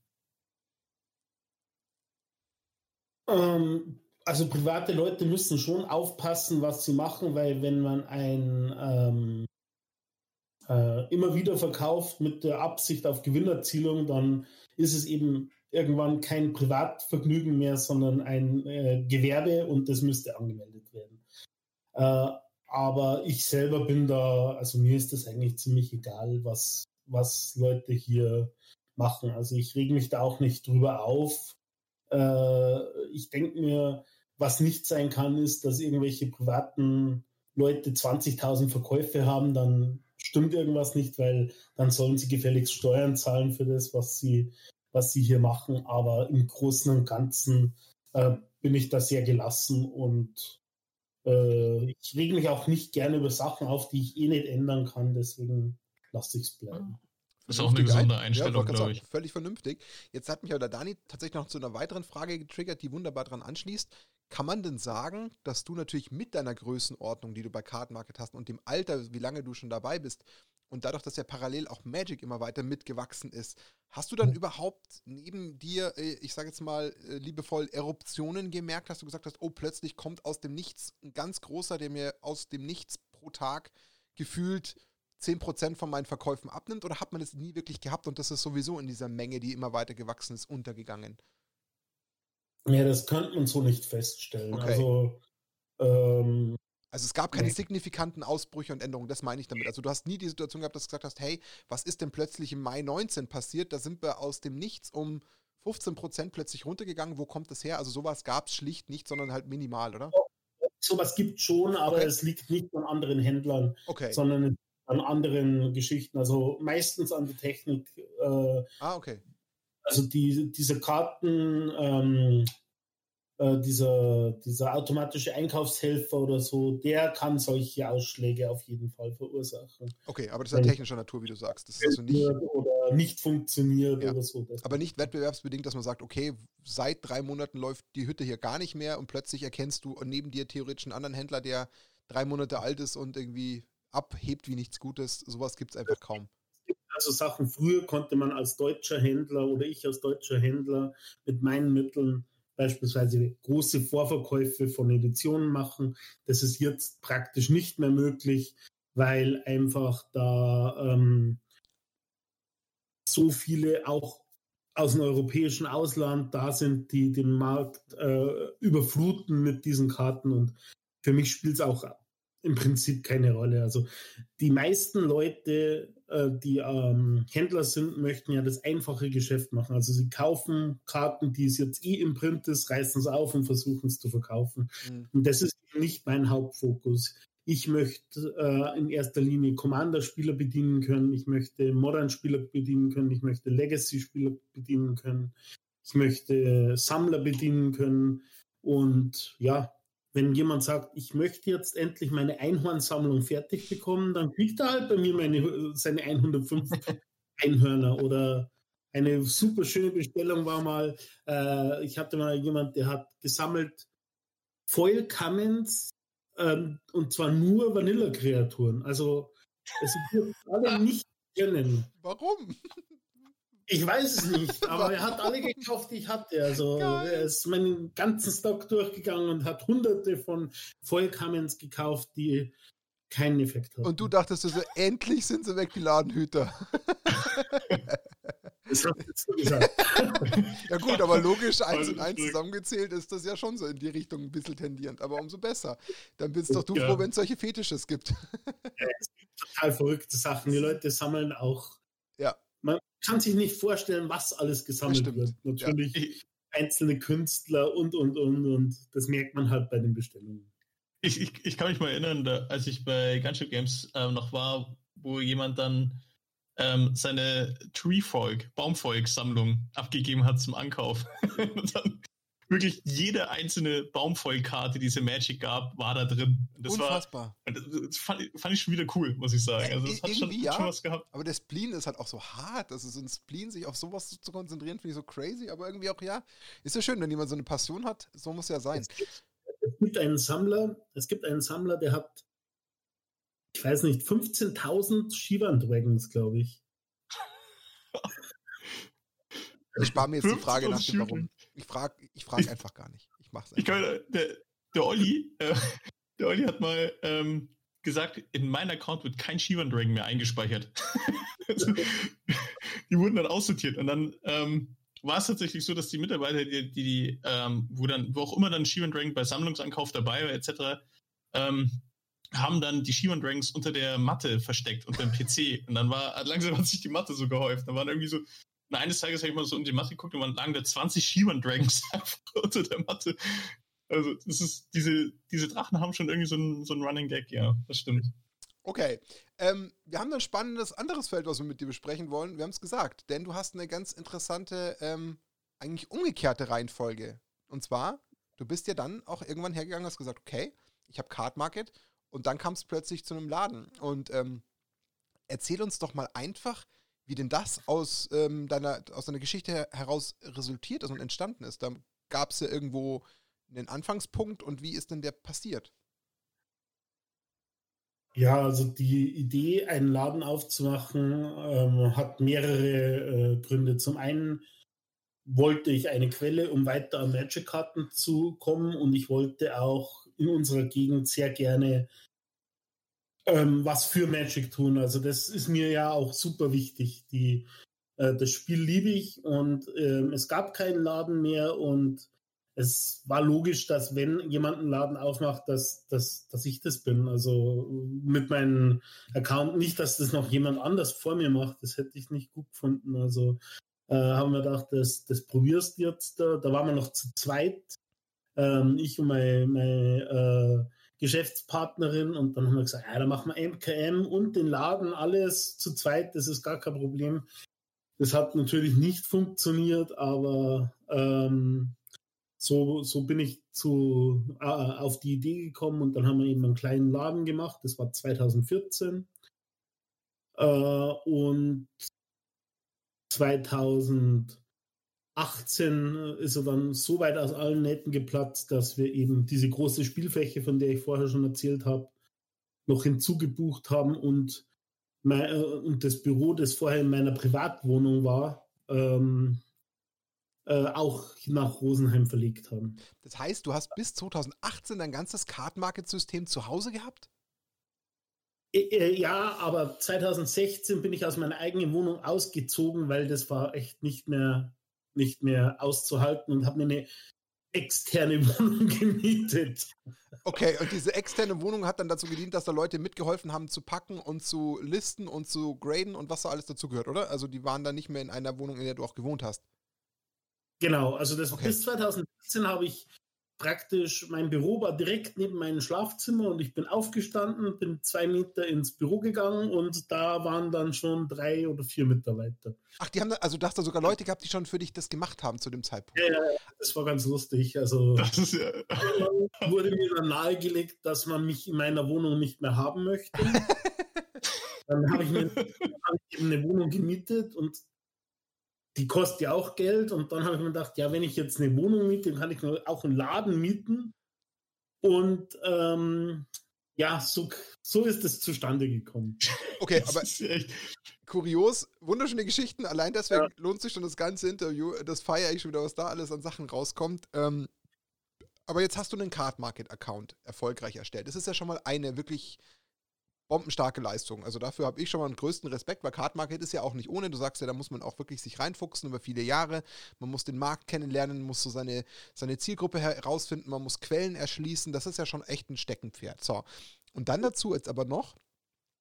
Ähm, also private Leute müssen schon aufpassen, was sie machen, weil wenn man ein ähm, äh, immer wieder verkauft mit der Absicht auf Gewinnerzielung, dann ist es eben irgendwann kein Privatvergnügen mehr, sondern ein äh, Gewerbe und das müsste angemeldet werden. Äh, aber ich selber bin da, also mir ist das eigentlich ziemlich egal, was, was Leute hier machen. Also ich rege mich da auch nicht drüber auf. Äh, ich denke mir, was nicht sein kann, ist, dass irgendwelche privaten Leute 20.000 Verkäufe haben, dann stimmt irgendwas nicht, weil dann sollen sie gefälligst Steuern zahlen für das, was sie, was sie hier machen. Aber im Großen und Ganzen äh, bin ich da sehr gelassen und äh, ich rege mich auch nicht gerne über Sachen auf, die ich eh nicht ändern kann. Deswegen lasse ich es bleiben. Das ist auch eine gesunde Einstellung, ja, glaube ich. Völlig vernünftig. Jetzt hat mich aber der Dani tatsächlich noch zu einer weiteren Frage getriggert, die wunderbar daran anschließt. Kann man denn sagen, dass du natürlich mit deiner Größenordnung, die du bei Card Market hast und dem Alter, wie lange du schon dabei bist, und dadurch, dass ja parallel auch Magic immer weiter mitgewachsen ist, hast du dann überhaupt neben dir, äh, ich sage jetzt mal äh, liebevoll, Eruptionen gemerkt? Hast du gesagt hast, oh, plötzlich kommt aus dem Nichts ein ganz großer, der mir aus dem Nichts pro Tag gefühlt 10% von meinen Verkäufen abnimmt? Oder hat man das nie wirklich gehabt und das ist sowieso in dieser Menge, die immer weiter gewachsen ist, untergegangen? Ja, das könnte man so nicht feststellen. Okay. Also, ähm, also es gab keine nee. signifikanten Ausbrüche und Änderungen, das meine ich damit. Also du hast nie die Situation gehabt, dass du gesagt hast, hey, was ist denn plötzlich im Mai 19 passiert? Da sind wir aus dem Nichts um 15 Prozent plötzlich runtergegangen. Wo kommt das her? Also sowas gab es schlicht nicht, sondern halt minimal, oder? Sowas gibt es schon, aber okay. es liegt nicht an anderen Händlern, okay. sondern an anderen Geschichten. Also meistens an der Technik. Äh, ah, okay. Also die, diese Karten, ähm, äh, dieser, dieser automatische Einkaufshelfer oder so, der kann solche Ausschläge auf jeden Fall verursachen. Okay, aber das ist ja technischer Natur, wie du sagst. Das ist also nicht oder nicht funktioniert ja. oder so. Aber nicht wettbewerbsbedingt, dass man sagt, okay, seit drei Monaten läuft die Hütte hier gar nicht mehr und plötzlich erkennst du neben dir theoretisch einen anderen Händler, der drei Monate alt ist und irgendwie abhebt wie nichts Gutes. Sowas gibt es einfach kaum also Sachen, früher konnte man als deutscher Händler oder ich als deutscher Händler mit meinen Mitteln beispielsweise große Vorverkäufe von Editionen machen. Das ist jetzt praktisch nicht mehr möglich, weil einfach da ähm, so viele auch aus dem europäischen Ausland da sind, die den Markt äh, überfluten mit diesen Karten. Und für mich spielt es auch im Prinzip keine Rolle. Also die meisten Leute, äh, die ähm, Händler sind, möchten ja das einfache Geschäft machen. Also sie kaufen Karten, die es jetzt eh im Print ist, reißen es auf und versuchen es zu verkaufen. Mhm. Und das ist nicht mein Hauptfokus. Ich möchte äh, in erster Linie Commander-Spieler bedienen können. Ich möchte Modern-Spieler bedienen können. Ich möchte Legacy-Spieler bedienen können. Ich möchte Sammler bedienen können. Und ja, wenn jemand sagt, ich möchte jetzt endlich meine Einhornsammlung fertig bekommen, dann kriegt er halt bei mir meine, seine 105 [LAUGHS] Einhörner oder eine super schöne Bestellung war mal, äh, ich hatte mal jemand, der hat gesammelt Foil Cummins ähm, und zwar nur Vanilla-Kreaturen. Also es wird alle [LAUGHS] nicht kennen. Warum? Ich weiß es nicht, [LAUGHS] aber er hat alle gekauft, die ich hatte. Also Geil. er ist meinen ganzen Stock durchgegangen und hat hunderte von Vollkamens gekauft, die keinen Effekt haben. Und du dachtest so, endlich sind sie weg, die Ladenhüter. [LAUGHS] Das hast du gesagt. [LAUGHS] ja gut, aber logisch, eins und eins zusammengezählt ist das ja schon so in die Richtung ein bisschen tendierend, aber umso besser. Dann bist doch du ja. froh, wenn es solche Fetisches gibt. ja, es gibt total verrückte Sachen. Die Leute sammeln auch. Ja. Man kann sich nicht vorstellen, was alles gesammelt wird. Natürlich ja. einzelne Künstler und, und, und, und. Das merkt man halt bei den Bestellungen. Ich, ich, ich kann mich mal erinnern, da, als ich bei Gunship Games äh, noch war, wo jemand dann ähm, seine Treefolk, Baumfolk-Sammlung abgegeben hat zum Ankauf. [LAUGHS] dann wirklich jede einzelne Baumfolk-Karte, die es in Magic gab, war da drin. Das Unfassbar. War, das fand, fand, ich schon wieder cool, muss ich sagen. Also das hat schon, ja, schon, was gehabt. Aber der Spleen ist halt auch so hart. Also so ein Spleen, sich auf sowas zu konzentrieren, finde ich so crazy. Aber irgendwie auch, ja, ist ja schön, wenn jemand so eine Passion hat. So muss ja sein. Es gibt, es gibt einen Sammler, es gibt einen Sammler, der hat ich weiß nicht, 15.000 Shivan Dragons, glaube ich. Ich spare mir jetzt die Frage nach dem Warum. Ich frage ich frag einfach gar nicht. Ich mach's einfach. Ich kann, der, der Olli, äh, [LAUGHS] der Olli hat mal ähm, gesagt, in meinem Account wird kein Shivan Dragon mehr eingespeichert. [LAUGHS] [LAUGHS] die wurden dann aussortiert und dann ähm, war es tatsächlich so, dass die Mitarbeiter, die, die, die ähm, wo dann, wo auch immer dann Shivan Dragon bei Sammlungsankauf dabei war, etc., ähm, haben dann die Shivan Dragons unter der Matte versteckt, unter dem PC. Und dann war, langsam hat sich die Matte so gehäuft. Dann waren irgendwie so, na, eines Tages habe ich mal so unter die Matte geguckt und dann lagen da 20 Shivan Dragons [LAUGHS] einfach unter der Matte. Also, das ist, diese, diese Drachen haben schon irgendwie so einen so Running Gag, ja, das stimmt. Okay. Ähm, wir haben ein spannendes anderes Feld, was wir mit dir besprechen wollen. Wir haben es gesagt, denn du hast eine ganz interessante, ähm, eigentlich umgekehrte Reihenfolge. Und zwar, du bist ja dann auch irgendwann hergegangen und hast gesagt, okay, ich habe Card Market und dann kam es plötzlich zu einem Laden. Und ähm, erzähl uns doch mal einfach, wie denn das aus, ähm, deiner, aus deiner Geschichte heraus resultiert ist und entstanden ist. Da gab es ja irgendwo einen Anfangspunkt und wie ist denn der passiert? Ja, also die Idee, einen Laden aufzumachen, ähm, hat mehrere äh, Gründe. Zum einen wollte ich eine Quelle, um weiter an Magic-Karten zu kommen und ich wollte auch in unserer Gegend sehr gerne ähm, was für Magic tun. Also das ist mir ja auch super wichtig. Die, äh, das Spiel liebe ich und ähm, es gab keinen Laden mehr und es war logisch, dass wenn jemand einen Laden aufmacht, dass, dass, dass ich das bin. Also mit meinem Account nicht, dass das noch jemand anders vor mir macht. Das hätte ich nicht gut gefunden. Also äh, haben wir gedacht, das, das probierst du jetzt. Da, da waren wir noch zu zweit ähm, ich und meine, meine äh, Geschäftspartnerin und dann haben wir gesagt, ja, dann machen wir MKM und den Laden alles zu zweit, das ist gar kein Problem. Das hat natürlich nicht funktioniert, aber ähm, so, so bin ich zu, äh, auf die Idee gekommen und dann haben wir eben einen kleinen Laden gemacht, das war 2014. Äh, und 2000 18 ist er dann so weit aus allen Nähten geplatzt, dass wir eben diese große Spielfläche, von der ich vorher schon erzählt habe, noch hinzugebucht haben und, mein, äh, und das Büro, das vorher in meiner Privatwohnung war, ähm, äh, auch nach Rosenheim verlegt haben. Das heißt, du hast bis 2018 dein ganzes Card-Market-System zu Hause gehabt? Äh, äh, ja, aber 2016 bin ich aus meiner eigenen Wohnung ausgezogen, weil das war echt nicht mehr nicht mehr auszuhalten und habe mir eine externe [LAUGHS] Wohnung gemietet. Okay, und diese externe Wohnung hat dann dazu gedient, dass da Leute mitgeholfen haben zu packen und zu listen und zu graden und was da alles dazu gehört, oder? Also die waren dann nicht mehr in einer Wohnung, in der du auch gewohnt hast. Genau, also das, okay. bis 2017 habe ich praktisch, mein Büro war direkt neben meinem Schlafzimmer und ich bin aufgestanden, bin zwei Meter ins Büro gegangen und da waren dann schon drei oder vier Mitarbeiter. Ach, die haben, da, also du hast da sogar Leute gehabt, die schon für dich das gemacht haben zu dem Zeitpunkt. Ja, das war ganz lustig. Also ja [LAUGHS] wurde mir dann nahegelegt, dass man mich in meiner Wohnung nicht mehr haben möchte. [LAUGHS] dann habe ich mir hab ich eben eine Wohnung gemietet und die kostet ja auch Geld. Und dann habe ich mir gedacht, ja, wenn ich jetzt eine Wohnung miete, dann kann ich auch einen Laden mieten. Und ähm, ja, so, so ist es zustande gekommen. [LAUGHS] Okay, aber kurios, wunderschöne Geschichten. Allein deswegen ja. lohnt sich schon das ganze Interview. Das feiere ich schon wieder, was da alles an Sachen rauskommt. Ähm, aber jetzt hast du einen Card Market Account erfolgreich erstellt. Das ist ja schon mal eine wirklich bombenstarke Leistung. Also dafür habe ich schon mal den größten Respekt, weil Card Market ist ja auch nicht ohne. Du sagst ja, da muss man auch wirklich sich reinfuchsen über viele Jahre. Man muss den Markt kennenlernen, muss so seine, seine Zielgruppe herausfinden, man muss Quellen erschließen. Das ist ja schon echt ein Steckenpferd. So. Und dann dazu jetzt aber noch,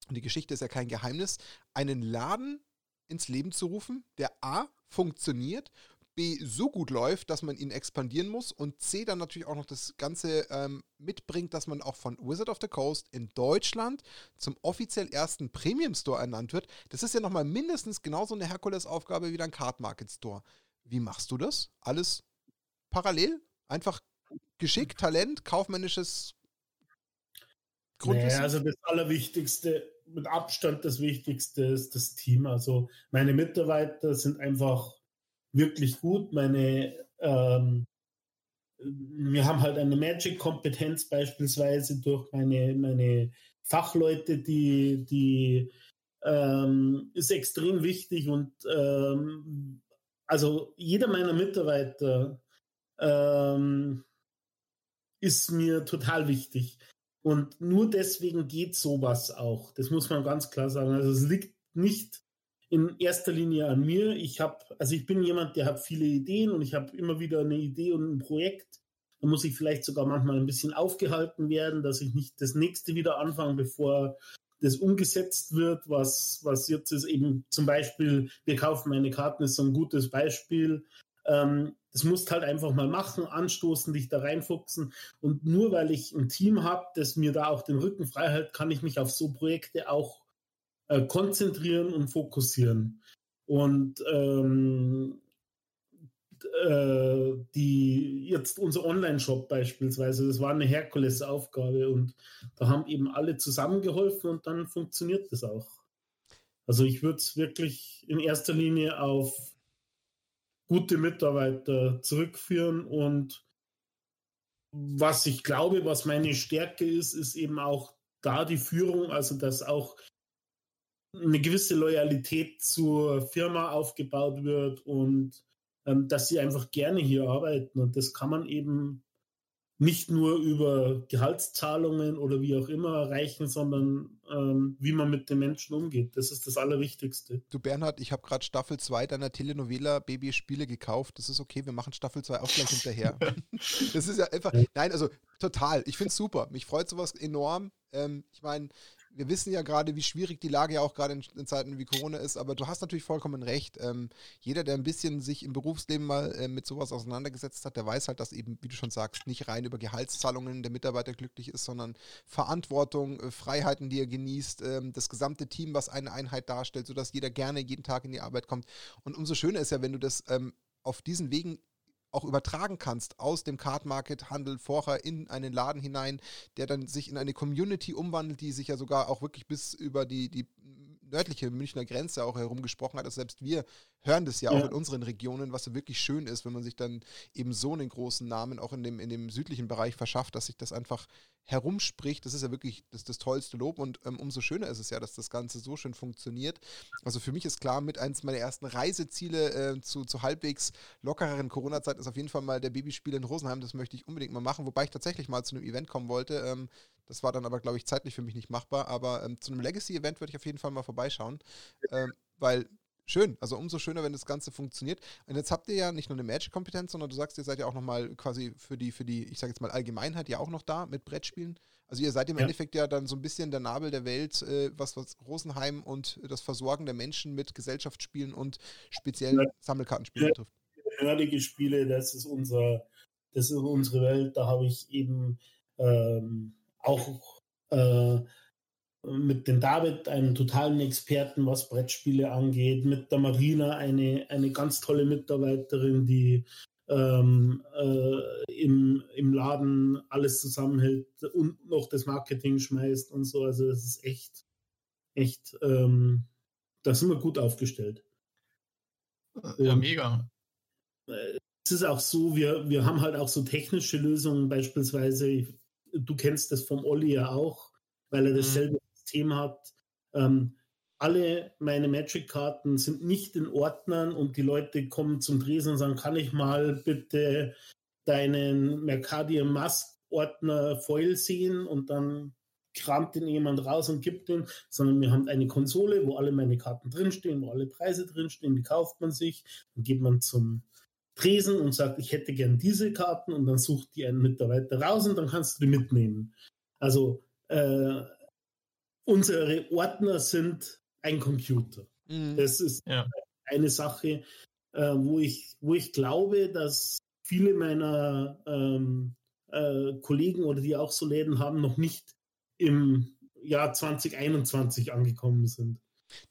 und die Geschichte ist ja kein Geheimnis, einen Laden ins Leben zu rufen, der A funktioniert B so gut läuft, dass man ihn expandieren muss und C dann natürlich auch noch das Ganze ähm, mitbringt, dass man auch von Wizard of the Coast in Deutschland zum offiziell ersten Premium Store ernannt wird. Das ist ja nochmal mindestens genauso eine Herkulesaufgabe wie dein Card Market Store. Wie machst du das? Alles parallel? Einfach Geschick, Talent, kaufmännisches Grundwissen? Naja, also das Allerwichtigste, mit Abstand das Wichtigste ist das Team. Also meine Mitarbeiter sind einfach wirklich gut. Meine, ähm, wir haben halt eine Magic-Kompetenz beispielsweise durch meine, meine Fachleute, die, die ähm, ist extrem wichtig und ähm, also jeder meiner Mitarbeiter ähm, ist mir total wichtig. Und nur deswegen geht sowas auch. Das muss man ganz klar sagen. Also es liegt nicht in erster Linie an mir. Ich habe, also ich bin jemand, der hat viele Ideen und ich habe immer wieder eine Idee und ein Projekt. Da muss ich vielleicht sogar manchmal ein bisschen aufgehalten werden, dass ich nicht das nächste wieder anfange, bevor das umgesetzt wird, was, was jetzt ist eben zum Beispiel, wir kaufen meine Karten, ist so ein gutes Beispiel. Ähm, das musst halt einfach mal machen, anstoßen, dich da reinfuchsen. Und nur weil ich ein Team habe, das mir da auch den Rücken frei hält, kann ich mich auf so Projekte auch äh, konzentrieren und fokussieren. Und ähm, äh, die jetzt unser Online-Shop beispielsweise, das war eine Herkulesaufgabe und da haben eben alle zusammengeholfen und dann funktioniert das auch. Also ich würde es wirklich in erster Linie auf gute Mitarbeiter zurückführen und was ich glaube, was meine Stärke ist, ist eben auch da die Führung, also dass auch eine gewisse Loyalität zur Firma aufgebaut wird und ähm, dass sie einfach gerne hier arbeiten. Und das kann man eben nicht nur über Gehaltszahlungen oder wie auch immer erreichen, sondern ähm, wie man mit den Menschen umgeht. Das ist das Allerwichtigste. Du Bernhard, ich habe gerade Staffel 2 deiner Telenovela Baby Spiele gekauft. Das ist okay, wir machen Staffel 2 auch gleich hinterher. [LAUGHS] das ist ja einfach, nein, also total. Ich finde es super. Mich freut sowas enorm. Ähm, ich meine, wir wissen ja gerade, wie schwierig die Lage ja auch gerade in, in, Zeiten wie Corona ist, aber du hast natürlich vollkommen recht. Ähm, jeder, der ein bisschen sich im Berufsleben mal äh, mit sowas auseinandergesetzt hat, der weiß halt, dass eben, wie du schon sagst, nicht rein über Gehaltszahlungen der Mitarbeiter glücklich ist, sondern Verantwortung, äh, Freiheiten, die er genießt, äh, das gesamte Team, was eine Einheit darstellt, sodass jeder gerne jeden Tag in die Arbeit kommt. Und umso schöner ist ja, wenn du das ähm, auf diesen Wegen auch übertragen kannst aus dem Card Market Handel vorher in einen Laden hinein, der dann sich in eine Community umwandelt, die sich ja sogar auch wirklich bis über die, die nördliche Münchner Grenze auch herumgesprochen hat. Also selbst wir hören das ja, ja, auch in unseren Regionen, was wirklich schön ist, wenn man sich dann eben so einen großen Namen auch in dem, in dem südlichen Bereich verschafft, dass sich das einfach herumspricht, das ist ja wirklich das, das tollste Lob und ähm, umso schöner ist es ja, dass das Ganze so schön funktioniert. Also für mich ist klar, mit eins meiner ersten Reiseziele äh, zu, zu halbwegs lockereren Corona-Zeit ist auf jeden Fall mal der Babyspiel in Rosenheim, das möchte ich unbedingt mal machen, wobei ich tatsächlich mal zu einem Event kommen wollte. Ähm, das war dann aber, glaube ich, zeitlich für mich nicht machbar, aber ähm, zu einem Legacy-Event würde ich auf jeden Fall mal vorbeischauen, ähm, weil schön. Also umso schöner, wenn das Ganze funktioniert. Und jetzt habt ihr ja nicht nur eine Magic-Kompetenz, sondern du sagst, ihr seid ja auch nochmal quasi für die, für die, ich sage jetzt mal Allgemeinheit ja auch noch da mit Brettspielen. Also ihr seid im ja. Endeffekt ja dann so ein bisschen der Nabel der Welt, äh, was, was Rosenheim und das Versorgen der Menschen mit Gesellschaftsspielen und speziell ja. Sammelkartenspielen betrifft. Nerdige Spiele, das ist unser, das ist unsere Welt. Da habe ich eben ähm, auch äh, mit dem David, einem totalen Experten, was Brettspiele angeht, mit der Marina, eine, eine ganz tolle Mitarbeiterin, die ähm, äh, im, im Laden alles zusammenhält und noch das Marketing schmeißt und so. Also das ist echt, echt, ähm, da sind wir gut aufgestellt. Ja, und, mega. Äh, es ist auch so, wir, wir haben halt auch so technische Lösungen, beispielsweise, du kennst das vom Olli ja auch, weil er mhm. dasselbe. System hat. Ähm, alle meine Magic-Karten sind nicht in Ordnern und die Leute kommen zum Dresen und sagen, kann ich mal bitte deinen Mercadia Mask-Ordner Foil sehen und dann kramt den jemand raus und gibt den, sondern wir haben eine Konsole, wo alle meine Karten drinstehen, wo alle Preise drinstehen, die kauft man sich, dann geht man zum Tresen und sagt, ich hätte gern diese Karten und dann sucht die einen Mitarbeiter raus und dann kannst du die mitnehmen. Also äh, unsere Ordner sind ein Computer. Mhm. Das ist ja. eine Sache, äh, wo, ich, wo ich glaube, dass viele meiner ähm, äh, Kollegen oder die auch so Läden haben, noch nicht im Jahr 2021 angekommen sind.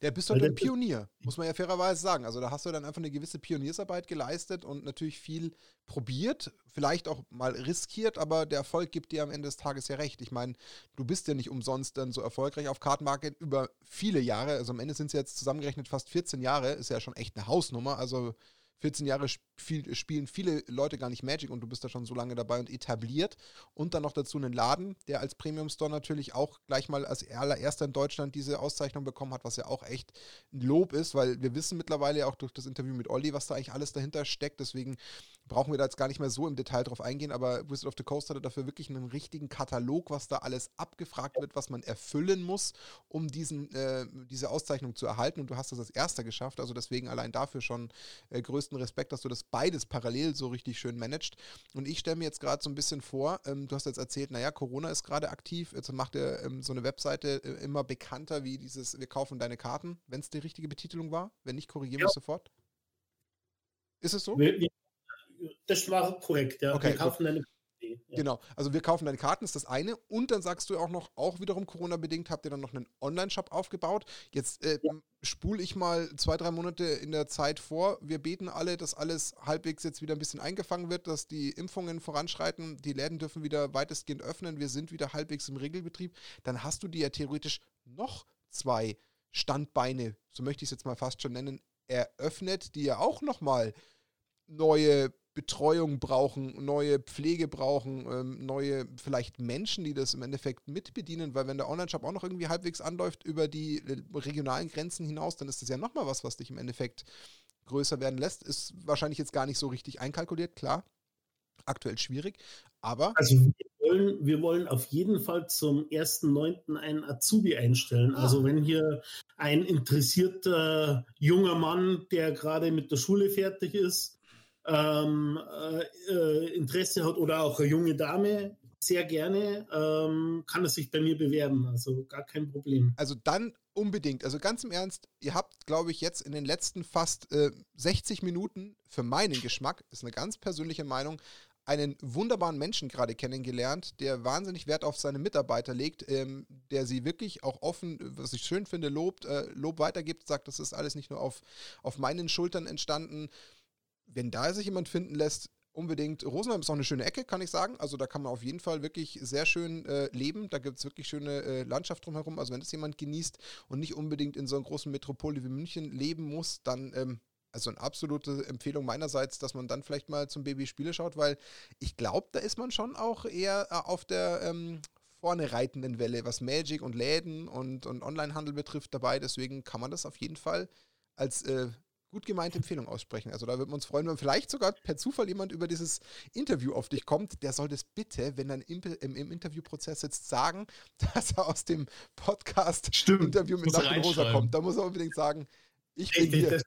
Der bist doch ein Pionier, muss man ja fairerweise sagen. Also da hast du dann einfach eine gewisse Pioniersarbeit geleistet und natürlich viel probiert, vielleicht auch mal riskiert, aber der Erfolg gibt dir am Ende des Tages ja recht. Ich meine, du bist ja nicht umsonst dann so erfolgreich auf Kartenmarket über viele Jahre. Also am Ende sind es jetzt zusammengerechnet fast 14 Jahre, ist ja schon echt eine Hausnummer. Also 14 Jahre spiel, spielen viele Leute gar nicht Magic und du bist da schon so lange dabei und etabliert. Und dann noch dazu einen Laden, der als Premium Store natürlich auch gleich mal als allererster in Deutschland diese Auszeichnung bekommen hat, was ja auch echt ein Lob ist, weil wir wissen mittlerweile auch durch das Interview mit Olli, was da eigentlich alles dahinter steckt. Deswegen brauchen wir da jetzt gar nicht mehr so im Detail drauf eingehen, aber Wizard of the Coast hatte dafür wirklich einen richtigen Katalog, was da alles abgefragt wird, was man erfüllen muss, um diesen, äh, diese Auszeichnung zu erhalten. Und du hast das als erster geschafft, also deswegen allein dafür schon äh, größten Respekt, dass du das beides parallel so richtig schön managst. Und ich stelle mir jetzt gerade so ein bisschen vor, ähm, du hast jetzt erzählt, naja, Corona ist gerade aktiv, jetzt macht ihr ähm, so eine Webseite äh, immer bekannter wie dieses, wir kaufen deine Karten, wenn es die richtige Betitelung war. Wenn nicht, korrigieren wir ja. sofort. Ist es so? Das war korrekt, ja. Okay, wir kaufen gut. deine ja. Genau, also wir kaufen deine Karten, ist das eine. Und dann sagst du auch noch, auch wiederum Corona-bedingt, habt ihr dann noch einen Online-Shop aufgebaut. Jetzt äh, ja. spule ich mal zwei, drei Monate in der Zeit vor. Wir beten alle, dass alles halbwegs jetzt wieder ein bisschen eingefangen wird, dass die Impfungen voranschreiten, die Läden dürfen wieder weitestgehend öffnen, wir sind wieder halbwegs im Regelbetrieb. Dann hast du dir ja theoretisch noch zwei Standbeine, so möchte ich es jetzt mal fast schon nennen, eröffnet, die ja auch nochmal neue Betreuung brauchen, neue Pflege brauchen, ähm, neue vielleicht Menschen, die das im Endeffekt mitbedienen, weil wenn der Online-Shop auch noch irgendwie halbwegs anläuft über die äh, regionalen Grenzen hinaus, dann ist das ja nochmal was, was dich im Endeffekt größer werden lässt. Ist wahrscheinlich jetzt gar nicht so richtig einkalkuliert, klar. Aktuell schwierig, aber. Also wir wollen, wir wollen auf jeden Fall zum 1.9. einen Azubi einstellen. Ah. Also wenn hier ein interessierter junger Mann, der gerade mit der Schule fertig ist, ähm, äh, Interesse hat oder auch eine junge Dame, sehr gerne, ähm, kann es sich bei mir bewerben. Also gar kein Problem. Also dann unbedingt. Also ganz im Ernst, ihr habt, glaube ich, jetzt in den letzten fast äh, 60 Minuten für meinen Geschmack, ist eine ganz persönliche Meinung, einen wunderbaren Menschen gerade kennengelernt, der wahnsinnig Wert auf seine Mitarbeiter legt, ähm, der sie wirklich auch offen, was ich schön finde, lobt, äh, Lob weitergibt, sagt, das ist alles nicht nur auf, auf meinen Schultern entstanden wenn da sich jemand finden lässt, unbedingt. Rosenheim ist auch eine schöne Ecke, kann ich sagen. Also da kann man auf jeden Fall wirklich sehr schön äh, leben. Da gibt es wirklich schöne äh, Landschaft drumherum. Also wenn das jemand genießt und nicht unbedingt in so einer großen Metropole wie München leben muss, dann ähm, also eine absolute Empfehlung meinerseits, dass man dann vielleicht mal zum Baby Spiele schaut, weil ich glaube, da ist man schon auch eher äh, auf der ähm, vorne reitenden Welle, was Magic und Läden und, und Onlinehandel betrifft dabei. Deswegen kann man das auf jeden Fall als äh, gut gemeinte Empfehlung aussprechen. Also da würden wir uns freuen, wenn vielleicht sogar per Zufall jemand über dieses Interview auf dich kommt. Der soll das bitte, wenn er im, im, im Interviewprozess sitzt, sagen, [LAUGHS] dass er aus dem Podcast-Interview mit Nacht Rosa kommt. Da muss er unbedingt sagen, ich bin hier. Das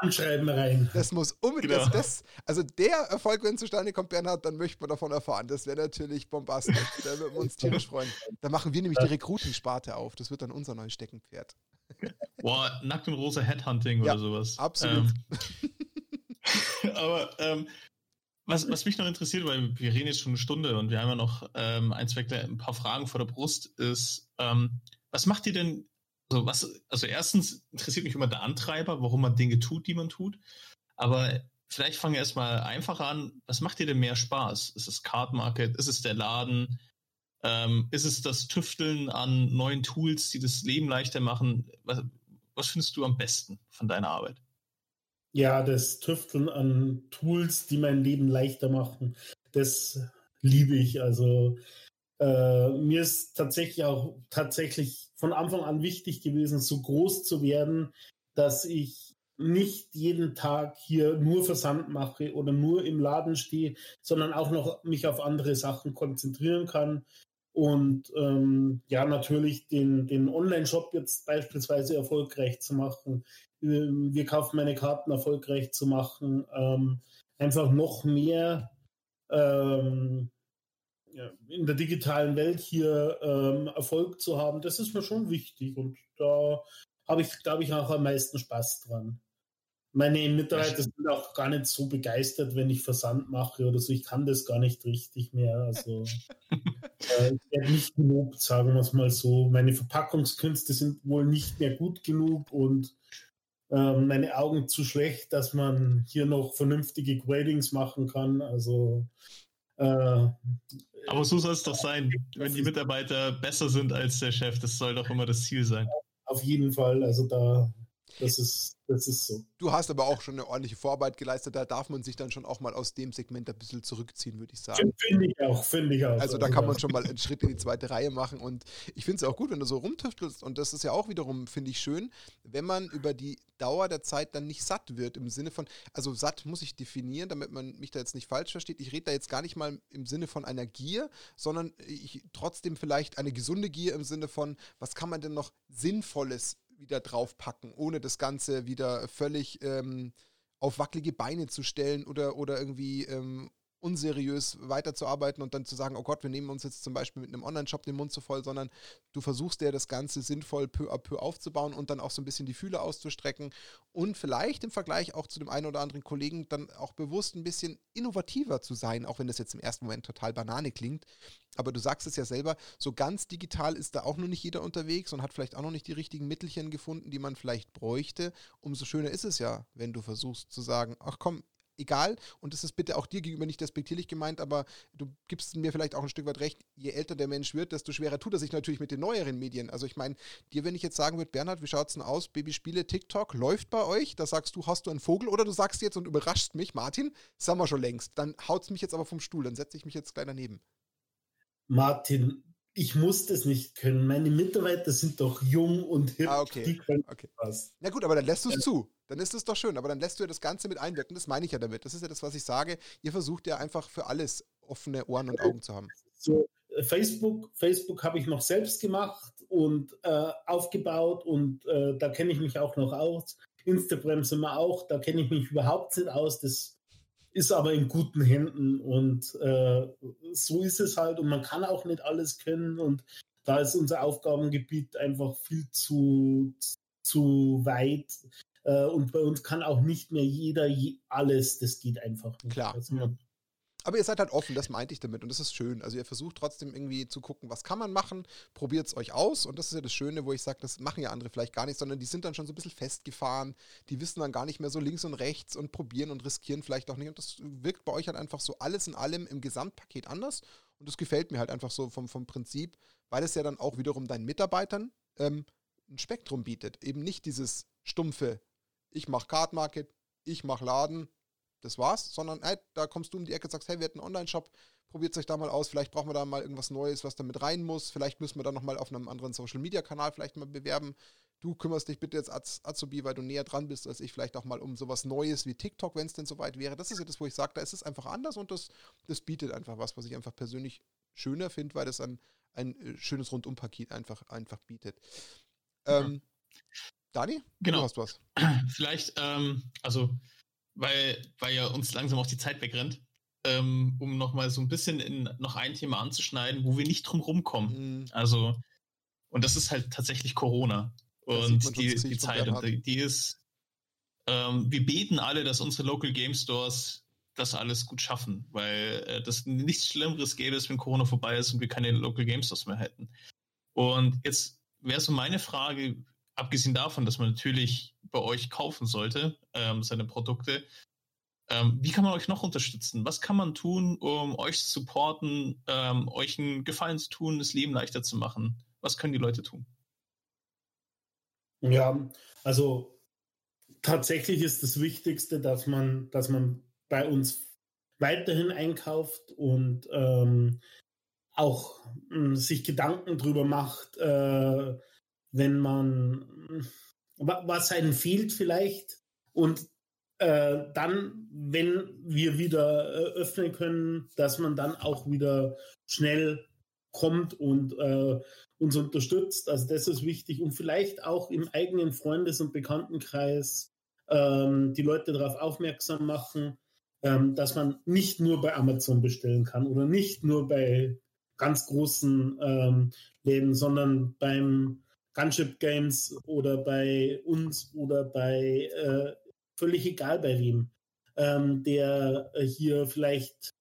Anschreiben rein. Das muss unbedingt, genau. das, das, also der Erfolg, wenn zustande kommt, Bernhard, dann möchte man davon erfahren. Das wäre natürlich bombastisch. da würden wir uns [LAUGHS] tierisch freuen. Da machen wir nämlich die Recruiting-Sparte auf. Das wird dann unser neues Steckenpferd. Boah, nackt und rosa Headhunting ja, oder sowas. Absolut. Ähm, [LAUGHS] aber ähm, was, was mich noch interessiert, weil wir reden jetzt schon eine Stunde und wir haben ja noch ähm, ein, zwei, ein paar Fragen vor der Brust, ist, ähm, was macht ihr denn, also was, also erstens interessiert mich immer der Antreiber, warum man Dinge tut, die man tut, aber vielleicht fangen wir erstmal einfach an, was macht dir denn mehr Spaß? Ist es Card Market? Ist es der Laden? Ähm, ist es das Tüfteln an neuen Tools, die das Leben leichter machen? Was, was findest du am besten von deiner Arbeit? Ja, das Tüfteln an Tools, die mein Leben leichter machen, das liebe ich. Also äh, mir ist tatsächlich auch tatsächlich von Anfang an wichtig gewesen, so groß zu werden, dass ich nicht jeden Tag hier nur Versand mache oder nur im Laden stehe, sondern auch noch mich auf andere Sachen konzentrieren kann. Und ähm, ja, natürlich den, den Online-Shop jetzt beispielsweise erfolgreich zu machen, ähm, wir kaufen meine Karten erfolgreich zu machen, ähm, einfach noch mehr ähm, ja, in der digitalen Welt hier ähm, Erfolg zu haben, das ist mir schon wichtig und da habe ich, glaube ich, auch am meisten Spaß dran. Meine Mitarbeiter sind auch gar nicht so begeistert, wenn ich Versand mache oder so. Ich kann das gar nicht richtig mehr. Also [LAUGHS] äh, ich werde nicht gelobt, sagen wir es mal so. Meine Verpackungskünste sind wohl nicht mehr gut genug und ähm, meine Augen zu schlecht, dass man hier noch vernünftige Gradings machen kann. Also äh, aber so soll es doch sein, wenn die Mitarbeiter besser sind als der Chef. Das soll doch immer das Ziel sein. Auf jeden Fall. Also da das ist, das ist so. Du hast aber auch schon eine ordentliche Vorarbeit geleistet. Da darf man sich dann schon auch mal aus dem Segment ein bisschen zurückziehen, würde ich sagen. Finde ich auch, finde ich auch. Also da kann man schon mal einen Schritt in die zweite Reihe machen. Und ich finde es auch gut, wenn du so rumtüftelst. Und das ist ja auch wiederum, finde ich, schön, wenn man über die Dauer der Zeit dann nicht satt wird. Im Sinne von, also satt muss ich definieren, damit man mich da jetzt nicht falsch versteht. Ich rede da jetzt gar nicht mal im Sinne von einer Gier, sondern ich trotzdem vielleicht eine gesunde Gier im Sinne von, was kann man denn noch Sinnvolles wieder draufpacken, ohne das Ganze wieder völlig ähm, auf wackelige Beine zu stellen oder, oder irgendwie ähm, unseriös weiterzuarbeiten und dann zu sagen, oh Gott, wir nehmen uns jetzt zum Beispiel mit einem Online-Shop den Mund zu voll, sondern du versuchst ja das Ganze sinnvoll peu à peu aufzubauen und dann auch so ein bisschen die Fühle auszustrecken und vielleicht im Vergleich auch zu dem einen oder anderen Kollegen dann auch bewusst ein bisschen innovativer zu sein, auch wenn das jetzt im ersten Moment total banane klingt. Aber du sagst es ja selber, so ganz digital ist da auch noch nicht jeder unterwegs und hat vielleicht auch noch nicht die richtigen Mittelchen gefunden, die man vielleicht bräuchte. Umso schöner ist es ja, wenn du versuchst zu sagen, ach komm, egal, und das ist bitte auch dir gegenüber nicht despektierlich gemeint, aber du gibst mir vielleicht auch ein Stück weit recht, je älter der Mensch wird, desto schwerer tut er sich natürlich mit den neueren Medien. Also ich meine, dir, wenn ich jetzt sagen würde, Bernhard, wie schaut es denn aus? Babyspiele, TikTok, läuft bei euch? Da sagst du, hast du einen Vogel? Oder du sagst jetzt und überraschst mich, Martin, das haben wir schon längst. Dann haut es mich jetzt aber vom Stuhl, dann setze ich mich jetzt gleich daneben. Martin, ich muss das nicht können. Meine Mitarbeiter sind doch jung und hip. Ah, okay. Die können okay. was. Na gut, aber dann lässt du es ja. zu. Dann ist es doch schön. Aber dann lässt du ja das Ganze mit einwirken. Das meine ich ja damit. Das ist ja das, was ich sage. Ihr versucht ja einfach für alles offene Ohren und Augen zu haben. So, äh, Facebook, Facebook habe ich noch selbst gemacht und äh, aufgebaut und äh, da kenne ich mich auch noch aus. Instagram sind wir auch, da kenne ich mich überhaupt nicht aus. Das ist aber in guten Händen und äh, so ist es halt und man kann auch nicht alles können und da ist unser Aufgabengebiet einfach viel zu, zu weit und bei uns kann auch nicht mehr jeder je alles, das geht einfach nicht. Klar. Also. Aber ihr seid halt offen, das meinte ich damit. Und das ist schön. Also ihr versucht trotzdem irgendwie zu gucken, was kann man machen, probiert es euch aus. Und das ist ja das Schöne, wo ich sage, das machen ja andere vielleicht gar nicht, sondern die sind dann schon so ein bisschen festgefahren. Die wissen dann gar nicht mehr so links und rechts und probieren und riskieren vielleicht auch nicht. Und das wirkt bei euch halt einfach so alles in allem im Gesamtpaket anders. Und das gefällt mir halt einfach so vom, vom Prinzip, weil es ja dann auch wiederum deinen Mitarbeitern ähm, ein Spektrum bietet. Eben nicht dieses stumpfe, ich mache Card Market, ich mache Laden, das war's, sondern hey, da kommst du um die Ecke und sagst, hey, wir hätten einen Online-Shop, probiert es euch da mal aus, vielleicht brauchen wir da mal irgendwas Neues, was da mit rein muss, vielleicht müssen wir da nochmal auf einem anderen Social-Media-Kanal vielleicht mal bewerben. Du kümmerst dich bitte jetzt als Azubi, weil du näher dran bist als ich, vielleicht auch mal um sowas Neues wie TikTok, wenn es denn soweit wäre. Das ist ja das, wo ich sage, da ist es einfach anders und das, das bietet einfach was, was ich einfach persönlich schöner finde, weil das ein, ein äh, schönes Rundumpaket einfach, einfach bietet. Ähm, Dani, genau. du hast was. [CLEARS THROAT] Vielleicht, ähm, also weil, weil ja uns langsam auch die Zeit wegrennt, ähm, um nochmal so ein bisschen in noch ein Thema anzuschneiden, wo wir nicht drum rumkommen. Mhm. Also, und das ist halt tatsächlich Corona. Und die, die Zeit, und die, die ist, ähm, wir beten alle, dass unsere Local Game Stores das alles gut schaffen, weil äh, das nichts Schlimmeres gäbe es, wenn Corona vorbei ist und wir keine Local Game Stores mehr hätten. Und jetzt wäre so meine Frage, abgesehen davon, dass man natürlich bei euch kaufen sollte, ähm, seine Produkte, ähm, wie kann man euch noch unterstützen? Was kann man tun, um euch zu supporten, ähm, euch einen Gefallen zu tun, das Leben leichter zu machen? Was können die Leute tun? Ja, also tatsächlich ist das Wichtigste, dass man, dass man bei uns weiterhin einkauft und ähm, auch äh, sich Gedanken drüber macht, äh, wenn man was einem fehlt vielleicht und äh, dann, wenn wir wieder äh, öffnen können, dass man dann auch wieder schnell kommt und äh, uns unterstützt. Also das ist wichtig und vielleicht auch im eigenen Freundes- und Bekanntenkreis ähm, die Leute darauf aufmerksam machen, ähm, dass man nicht nur bei Amazon bestellen kann oder nicht nur bei ganz großen ähm, Läden, sondern beim Gunship Games oder bei uns oder bei äh, völlig egal bei wem, ähm, der äh, hier vielleicht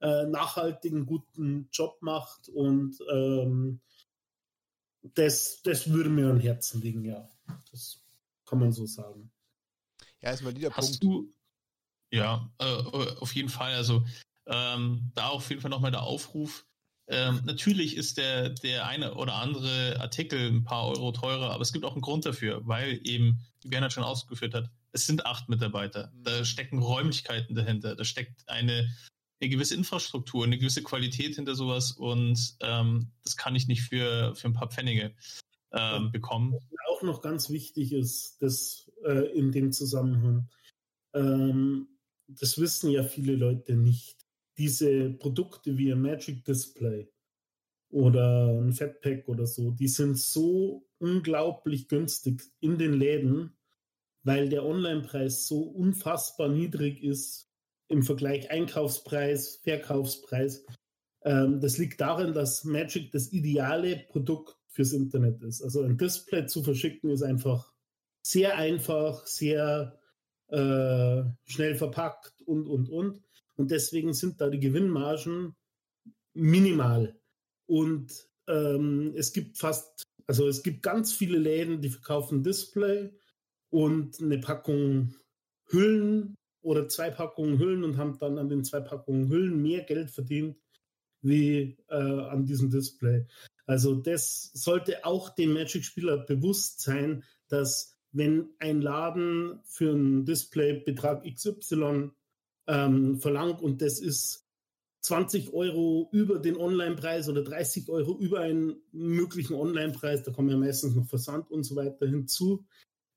äh, nachhaltigen, guten Job macht und ähm, das, das würde mir am Herzen liegen, ja. Das kann man so sagen. Ja, ist mal wieder Hast Punkt. du, ja, äh, auf jeden Fall, also ähm, da auf jeden Fall nochmal der Aufruf, ähm, natürlich ist der, der eine oder andere Artikel ein paar Euro teurer, aber es gibt auch einen Grund dafür, weil eben, wie Bernhard schon ausgeführt hat, es sind acht Mitarbeiter. Da mhm. stecken Räumlichkeiten dahinter, da steckt eine, eine gewisse Infrastruktur, eine gewisse Qualität hinter sowas und ähm, das kann ich nicht für, für ein paar Pfennige ähm, bekommen. Was auch noch ganz wichtig ist, das äh, in dem Zusammenhang, ähm, das wissen ja viele Leute nicht diese Produkte wie ein Magic Display oder ein Fatpack oder so, die sind so unglaublich günstig in den Läden, weil der Online-Preis so unfassbar niedrig ist im Vergleich Einkaufspreis, Verkaufspreis. Ähm, das liegt darin, dass Magic das ideale Produkt fürs Internet ist. Also ein Display zu verschicken ist einfach sehr einfach, sehr äh, schnell verpackt und, und, und. Und deswegen sind da die Gewinnmargen minimal. Und ähm, es gibt fast, also es gibt ganz viele Läden, die verkaufen Display und eine Packung Hüllen oder zwei Packungen Hüllen und haben dann an den zwei Packungen Hüllen mehr Geld verdient wie äh, an diesem Display. Also das sollte auch dem Magic-Spieler bewusst sein, dass wenn ein Laden für ein Display Betrag XY ähm, verlangt und das ist 20 Euro über den Online-Preis oder 30 Euro über einen möglichen Online-Preis, da kommen ja meistens noch Versand und so weiter hinzu,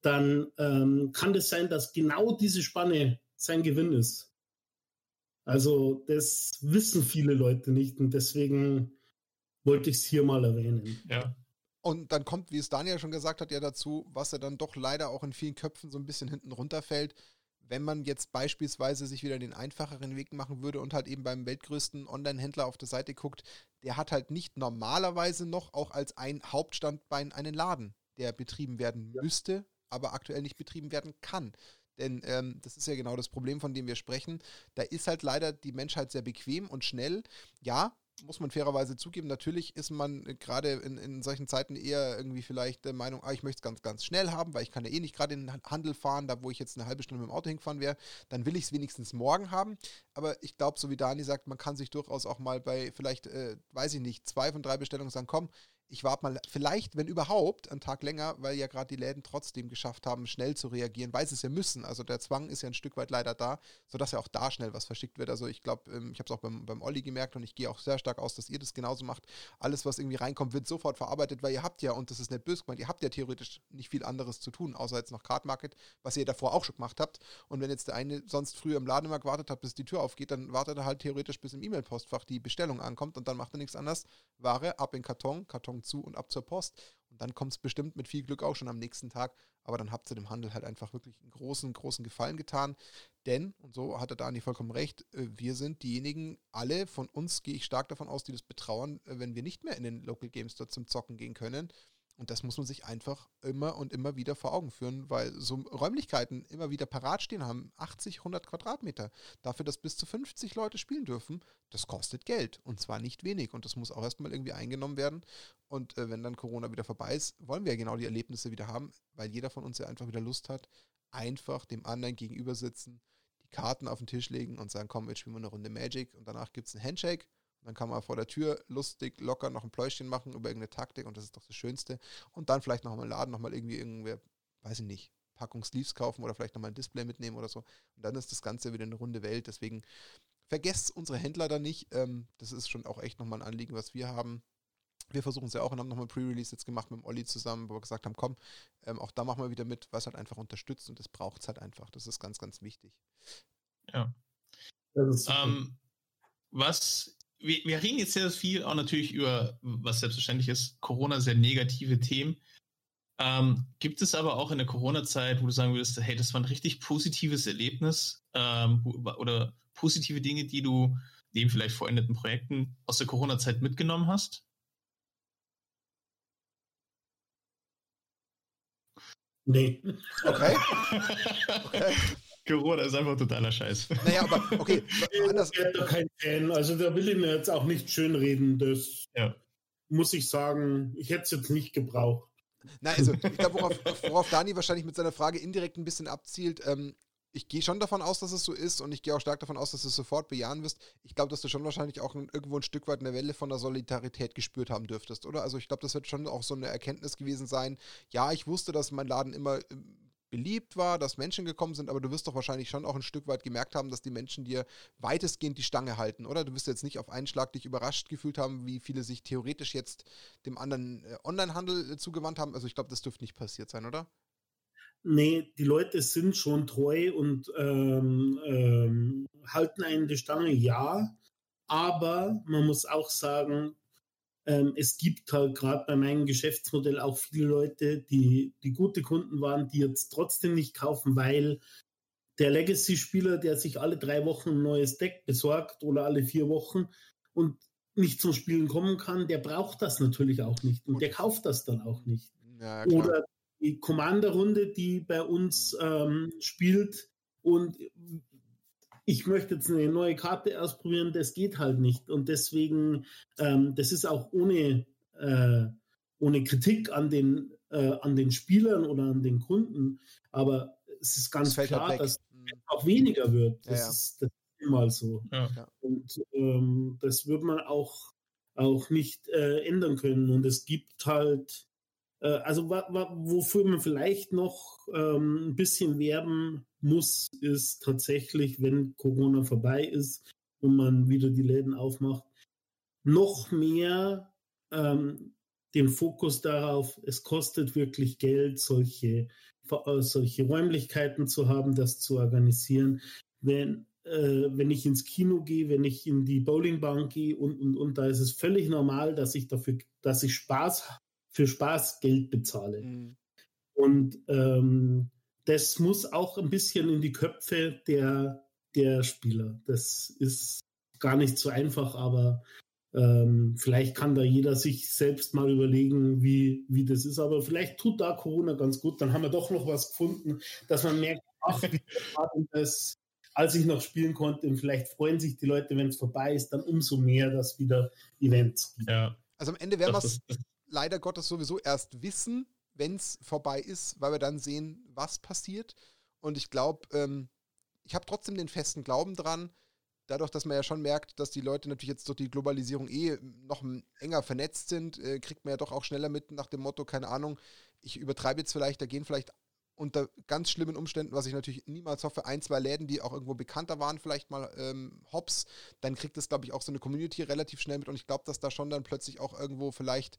dann ähm, kann es das sein, dass genau diese Spanne sein Gewinn ist. Also das wissen viele Leute nicht und deswegen wollte ich es hier mal erwähnen. Ja. Und dann kommt, wie es Daniel schon gesagt hat, ja dazu, was er dann doch leider auch in vielen Köpfen so ein bisschen hinten runterfällt wenn man jetzt beispielsweise sich wieder den einfacheren Weg machen würde und halt eben beim weltgrößten Online-Händler auf der Seite guckt, der hat halt nicht normalerweise noch auch als ein Hauptstandbein einen Laden, der betrieben werden müsste, aber aktuell nicht betrieben werden kann. Denn ähm, das ist ja genau das Problem, von dem wir sprechen. Da ist halt leider die Menschheit sehr bequem und schnell. Ja, muss man fairerweise zugeben, natürlich ist man gerade in, in solchen Zeiten eher irgendwie vielleicht der Meinung, ah, ich möchte es ganz, ganz schnell haben, weil ich kann ja eh nicht gerade in den Handel fahren, da wo ich jetzt eine halbe Stunde mit dem Auto hingefahren wäre, dann will ich es wenigstens morgen haben. Aber ich glaube, so wie Dani sagt, man kann sich durchaus auch mal bei vielleicht, äh, weiß ich nicht, zwei von drei Bestellungen sagen, komm, ich warte mal, vielleicht, wenn überhaupt, einen Tag länger, weil ja gerade die Läden trotzdem geschafft haben, schnell zu reagieren, weil sie es ja müssen. Also der Zwang ist ja ein Stück weit leider da, sodass ja auch da schnell was verschickt wird. Also ich glaube, ähm, ich habe es auch beim, beim Olli gemerkt und ich gehe auch sehr stark aus, dass ihr das genauso macht. Alles, was irgendwie reinkommt, wird sofort verarbeitet, weil ihr habt ja, und das ist nicht böse gemeint, ihr habt ja theoretisch nicht viel anderes zu tun, außer jetzt noch Card Market, was ihr davor auch schon gemacht habt. Und wenn jetzt der eine sonst früher im Laden immer gewartet hat, bis die Tür aufgeht, dann wartet er halt theoretisch, bis im E-Mail-Postfach die Bestellung ankommt und dann macht er nichts anderes. Ware ab in Karton, Karton zu und ab zur Post. Und dann kommt es bestimmt mit viel Glück auch schon am nächsten Tag. Aber dann habt ihr dem Handel halt einfach wirklich einen großen, großen Gefallen getan. Denn, und so hat der Dani vollkommen recht, äh, wir sind diejenigen, alle von uns gehe ich stark davon aus, die das betrauern, äh, wenn wir nicht mehr in den Local Games dort zum Zocken gehen können. Und das muss man sich einfach immer und immer wieder vor Augen führen, weil so Räumlichkeiten immer wieder parat stehen haben, 80, 100 Quadratmeter, dafür, dass bis zu 50 Leute spielen dürfen, das kostet Geld. Und zwar nicht wenig. Und das muss auch erstmal irgendwie eingenommen werden. Und äh, wenn dann Corona wieder vorbei ist, wollen wir ja genau die Erlebnisse wieder haben, weil jeder von uns ja einfach wieder Lust hat, einfach dem anderen gegenüber sitzen, die Karten auf den Tisch legen und sagen, komm, jetzt spielen wir eine Runde Magic. Und danach gibt es ein Handshake dann kann man vor der Tür lustig, locker noch ein Pläuschen machen über irgendeine Taktik und das ist doch das Schönste. Und dann vielleicht noch mal laden, noch mal irgendwie irgendwer, weiß ich nicht, Packung Sleeves kaufen oder vielleicht noch mal ein Display mitnehmen oder so. Und dann ist das Ganze wieder eine runde Welt. Deswegen vergesst unsere Händler da nicht. Ähm, das ist schon auch echt nochmal ein Anliegen, was wir haben. Wir versuchen es ja auch und haben nochmal Pre-Release jetzt gemacht mit dem Olli zusammen, wo wir gesagt haben, komm, ähm, auch da machen wir wieder mit, was halt einfach unterstützt und das braucht es halt einfach. Das ist ganz, ganz wichtig. Ja. Ähm, was wir, wir reden jetzt sehr viel auch natürlich über, was selbstverständlich ist, Corona, sehr negative Themen. Ähm, gibt es aber auch in der Corona-Zeit, wo du sagen würdest, hey, das war ein richtig positives Erlebnis ähm, oder positive Dinge, die du neben vielleicht vollendeten Projekten aus der Corona-Zeit mitgenommen hast? Nee. Okay. [LAUGHS] okay. Corona ist einfach totaler Scheiß. Naja, aber okay. Anders. [LAUGHS] Ich bin da kein Fan. Also da will ich mir jetzt auch nicht schönreden. Das ja. muss ich sagen, ich hätte es jetzt nicht gebraucht. Nein, also [LAUGHS] ich glaube, worauf, worauf Dani wahrscheinlich mit seiner Frage indirekt ein bisschen abzielt, ähm, ich gehe schon davon aus, dass es so ist und ich gehe auch stark davon aus, dass du es sofort bejahen wirst. Ich glaube, dass du schon wahrscheinlich auch irgendwo ein Stück weit eine Welle von der Solidarität gespürt haben dürftest, oder? Also ich glaube, das wird schon auch so eine Erkenntnis gewesen sein. Ja, ich wusste, dass mein Laden immer ähm, beliebt war, dass Menschen gekommen sind, aber du wirst doch wahrscheinlich schon auch ein Stück weit gemerkt haben, dass die Menschen dir weitestgehend die Stange halten, oder? Du wirst jetzt nicht auf einen Schlag dich überrascht gefühlt haben, wie viele sich theoretisch jetzt dem anderen äh, Onlinehandel äh, zugewandt haben. Also ich glaube, das dürfte nicht passiert sein, oder? Nee, die Leute sind schon treu und ähm, ähm, halten einen die Stange, ja. Aber man muss auch sagen, ähm, es gibt halt gerade bei meinem Geschäftsmodell auch viele Leute, die, die gute Kunden waren, die jetzt trotzdem nicht kaufen, weil der Legacy-Spieler, der sich alle drei Wochen ein neues Deck besorgt oder alle vier Wochen und nicht zum Spielen kommen kann, der braucht das natürlich auch nicht und der kauft das dann auch nicht. Ja, oder die Commander-Runde, die bei uns ähm, spielt und ich möchte jetzt eine neue Karte ausprobieren, das geht halt nicht. Und deswegen, ähm, das ist auch ohne, äh, ohne Kritik an den, äh, an den Spielern oder an den Kunden, aber es ist ganz das klar, dass es mhm. auch weniger wird. Das, ja, ja. Ist, das ist immer so. Ja. Und ähm, das wird man auch, auch nicht äh, ändern können. Und es gibt halt äh, also wofür man vielleicht noch ähm, ein bisschen werben muss, ist tatsächlich, wenn Corona vorbei ist und man wieder die Läden aufmacht, noch mehr ähm, den Fokus darauf, es kostet wirklich Geld, solche, äh, solche Räumlichkeiten zu haben, das zu organisieren. Wenn, äh, wenn ich ins Kino gehe, wenn ich in die Bowlingbank gehe und, und, und da ist es völlig normal, dass ich dafür, dass ich Spaß für Spaß Geld bezahle. Mhm. Und ähm, das muss auch ein bisschen in die Köpfe der, der Spieler. Das ist gar nicht so einfach, aber ähm, vielleicht kann da jeder sich selbst mal überlegen, wie, wie das ist. Aber vielleicht tut da Corona ganz gut. Dann haben wir doch noch was gefunden, dass man merkt, ach, das, als ich noch spielen konnte. Und vielleicht freuen sich die Leute, wenn es vorbei ist, dann umso mehr, dass wieder Events gibt. Ja. Also am Ende werden wir es leider Gottes sowieso erst wissen, wenn es vorbei ist, weil wir dann sehen, was passiert. Und ich glaube, ähm, ich habe trotzdem den festen Glauben dran, dadurch, dass man ja schon merkt, dass die Leute natürlich jetzt durch die Globalisierung eh noch enger vernetzt sind, äh, kriegt man ja doch auch schneller mit nach dem Motto, keine Ahnung, ich übertreibe jetzt vielleicht, da gehen vielleicht unter ganz schlimmen Umständen, was ich natürlich niemals hoffe, ein, zwei Läden, die auch irgendwo bekannter waren, vielleicht mal ähm, hops, dann kriegt das, glaube ich, auch so eine Community relativ schnell mit und ich glaube, dass da schon dann plötzlich auch irgendwo vielleicht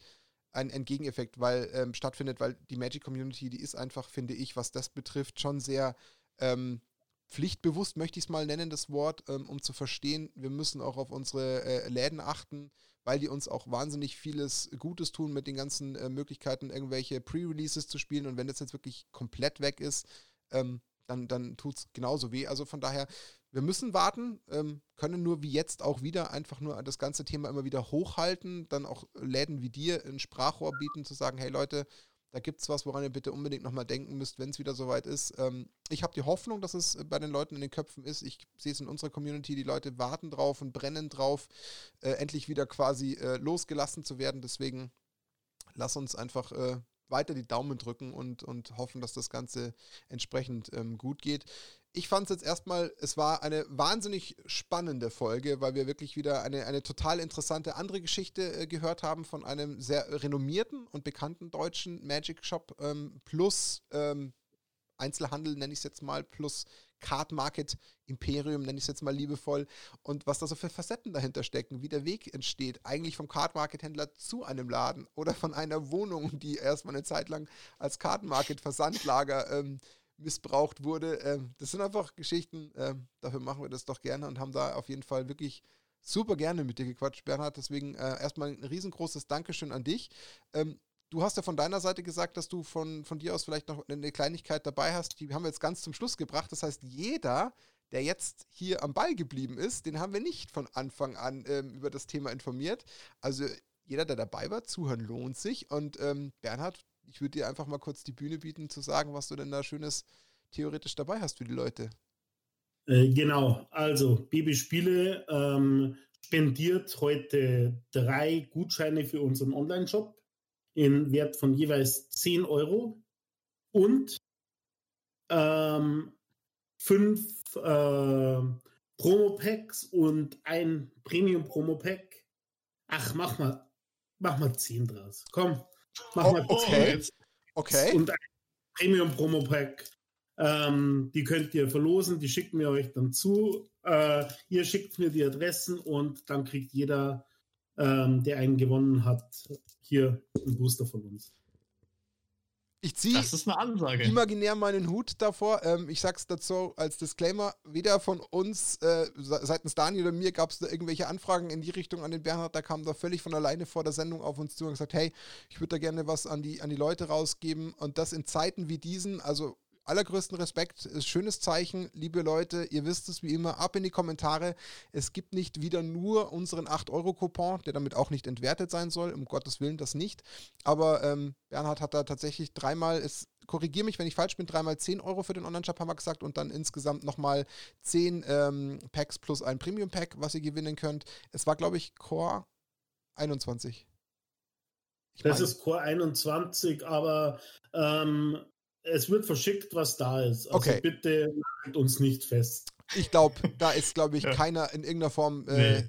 ein, ein Gegeneffekt weil, ähm, stattfindet, weil die Magic Community, die ist einfach, finde ich, was das betrifft, schon sehr ähm, pflichtbewusst, möchte ich es mal nennen, das Wort, ähm, um zu verstehen, wir müssen auch auf unsere äh, Läden achten, weil die uns auch wahnsinnig vieles Gutes tun mit den ganzen äh, Möglichkeiten, irgendwelche Pre-Releases zu spielen. Und wenn das jetzt wirklich komplett weg ist, ähm, dann, dann tut es genauso weh. Also von daher, wir müssen warten, ähm, können nur wie jetzt auch wieder einfach nur das ganze Thema immer wieder hochhalten, dann auch Läden wie dir ein Sprachrohr bieten, zu sagen, hey Leute, da gibt es was, woran ihr bitte unbedingt nochmal denken müsst, wenn es wieder soweit ist. Ähm, ich habe die Hoffnung, dass es bei den Leuten in den Köpfen ist. Ich sehe es in unserer Community, die Leute warten drauf und brennen drauf, äh, endlich wieder quasi äh, losgelassen zu werden. Deswegen lass uns einfach äh, weiter die Daumen drücken und, und hoffen, dass das Ganze entsprechend ähm, gut geht ich fand es jetzt erstmal, es war eine wahnsinnig spannende Folge, weil wir wirklich wieder eine, eine total interessante andere Geschichte äh, gehört haben von einem sehr renommierten und bekannten deutschen Magic Shop ähm, plus ähm, Einzelhandel, nenne ich es jetzt mal, plus Card Market Imperium, nenne ich es jetzt mal liebevoll, und was da so für Facetten dahinter stecken, wie der Weg entsteht, eigentlich vom Card Market Händler zu einem Laden oder von einer Wohnung, die erstmal eine Zeit lang als Card Market Versandlager ähm, missbraucht wurde. Ähm, das sind einfach Geschichten, ähm, dafür machen wir das doch gerne und haben da auf jeden Fall wirklich super gerne mit dir gequatscht, Bernhard. Deswegen äh, erstmal ein riesengroßes Dankeschön an dich. Ähm, du hast ja von deiner Seite gesagt, dass du von, von dir aus vielleicht noch eine Kleinigkeit dabei hast. Die haben wir jetzt ganz zum Schluss gebracht. Das heißt, jeder, der jetzt hier am Ball geblieben ist, den haben wir nicht von Anfang an über das Thema informiert. Also jeder, der dabei war, zuhören lohnt sich. Und ähm, Bernhard, ich würde dir einfach mal kurz die Bühne bieten, zu sagen, was du denn da Schönes theoretisch dabei hast für die Leute. Äh, genau, also Baby Spiele ähm, spendiert heute drei Gutscheine für unseren Online-Shop in Wert von jeweils 10 Euro und ähm, fünf äh, Promo-Packs und ein Premium-Promo-Pack. Ach, mach mal, mach mal 10 draus. Komm, Mach oh, mal okay. okay. Und ein Premium Promo Pack. Ähm, die könnt ihr verlosen, die schicken wir euch dann zu. Äh, ihr schickt mir die Adressen und dann kriegt jeder, ähm, der einen gewonnen hat, hier einen Booster von uns. Ich ziehe imaginär meinen Hut davor. Ähm, ich sag's dazu als Disclaimer: Weder von uns, äh, seitens Daniel oder mir, gab es da irgendwelche Anfragen in die Richtung an den Bernhard. Da kam da völlig von alleine vor der Sendung auf uns zu und gesagt: Hey, ich würde da gerne was an die, an die Leute rausgeben. Und das in Zeiten wie diesen, also allergrößten Respekt, ist schönes Zeichen, liebe Leute, ihr wisst es wie immer, ab in die Kommentare. Es gibt nicht wieder nur unseren 8-Euro-Coupon, der damit auch nicht entwertet sein soll, um Gottes Willen das nicht. Aber ähm, Bernhard hat da tatsächlich dreimal, es korrigiere mich, wenn ich falsch bin, dreimal 10 Euro für den Online-Shop haben wir gesagt und dann insgesamt nochmal 10 ähm, Packs plus ein Premium-Pack, was ihr gewinnen könnt. Es war, glaube ich, Core 21. Ich das mein, ist Core 21, aber ähm, es wird verschickt, was da ist. Also okay. bitte nagelt uns nicht fest. Ich glaube, da [LAUGHS] ist, glaube ich, keiner in irgendeiner Form äh, nee.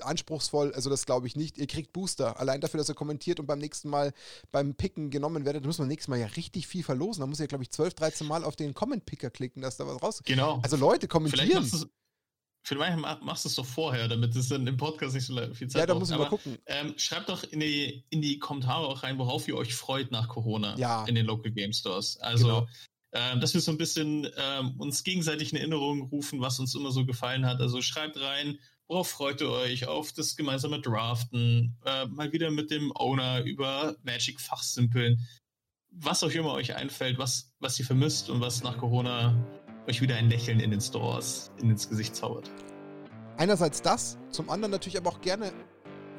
anspruchsvoll. Also das glaube ich nicht. Ihr kriegt Booster. Allein dafür, dass ihr kommentiert und beim nächsten Mal beim Picken genommen werdet, da muss man nächstes Mal ja richtig viel verlosen. Da muss ihr, glaube ich, 12, 13 Mal auf den Comment-Picker klicken, dass da was rauskommt. Genau. Also Leute, kommentieren. Vielleicht machst du es doch vorher, damit es dann im Podcast nicht so viel Zeit Ja, da muss ich mal gucken. Ähm, schreibt doch in die, in die Kommentare auch rein, worauf ihr euch freut nach Corona ja. in den Local Game Stores. Also, genau. ähm, dass wir so ein bisschen ähm, uns gegenseitig in Erinnerung rufen, was uns immer so gefallen hat. Also schreibt rein, worauf freut ihr euch? Auf das gemeinsame Draften, äh, mal wieder mit dem Owner über Magic fachsimpeln. Was auch immer euch einfällt, was, was ihr vermisst und was nach Corona euch wieder ein Lächeln in den Stores ins Gesicht zaubert. Einerseits das, zum anderen natürlich aber auch gerne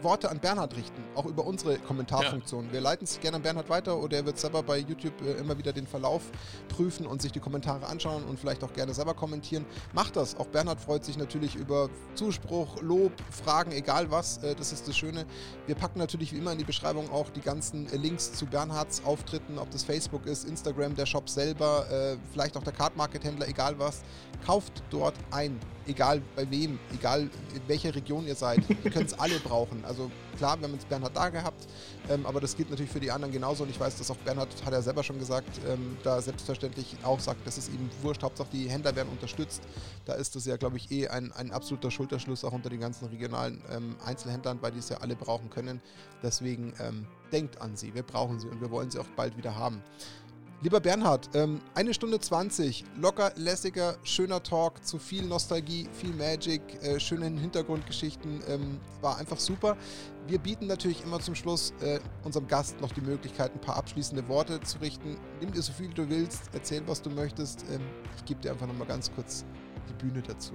Worte an Bernhard richten, auch über unsere Kommentarfunktion. Ja. Wir leiten es gerne an Bernhard weiter oder er wird selber bei YouTube äh, immer wieder den Verlauf prüfen und sich die Kommentare anschauen und vielleicht auch gerne selber kommentieren. Macht das. Auch Bernhard freut sich natürlich über Zuspruch, Lob, Fragen, egal was. Äh, das ist das Schöne. Wir packen natürlich wie immer in die Beschreibung auch die ganzen äh, Links zu Bernhards Auftritten, ob das Facebook ist, Instagram, der Shop selber, vielleicht auch der Card Market Händler, egal was. Kauft dort ein egal bei wem, egal in welcher Region ihr seid, ihr könnt es alle brauchen. Also klar, wir haben jetzt Bernhard da gehabt, ähm, aber das gilt natürlich für die anderen genauso. Und ich weiß, dass auch Bernhard, hat er selber schon gesagt, ähm, da selbstverständlich auch sagt, dass es ihm wurscht, Hauptsache die Händler werden unterstützt. Da ist das ja, glaube ich, eh ein, ein absoluter Schulterschluss auch unter den ganzen regionalen ähm, Einzelhändlern, weil die es ja alle brauchen können. Deswegen ähm, denkt an sie, wir brauchen sie und wir wollen sie auch bald wieder haben. Lieber Bernhard, ähm, eine Stunde 20, locker, lässiger, schöner Talk zu viel Nostalgie, viel Magic, äh, schönen Hintergrundgeschichten. Ähm, war einfach super. Wir bieten natürlich immer zum Schluss äh, unserem Gast noch die Möglichkeit, ein paar abschließende Worte zu richten. Nimm dir so viel du willst, erzähl, was du möchtest. Ähm, ich gebe dir einfach nochmal ganz kurz die Bühne dazu.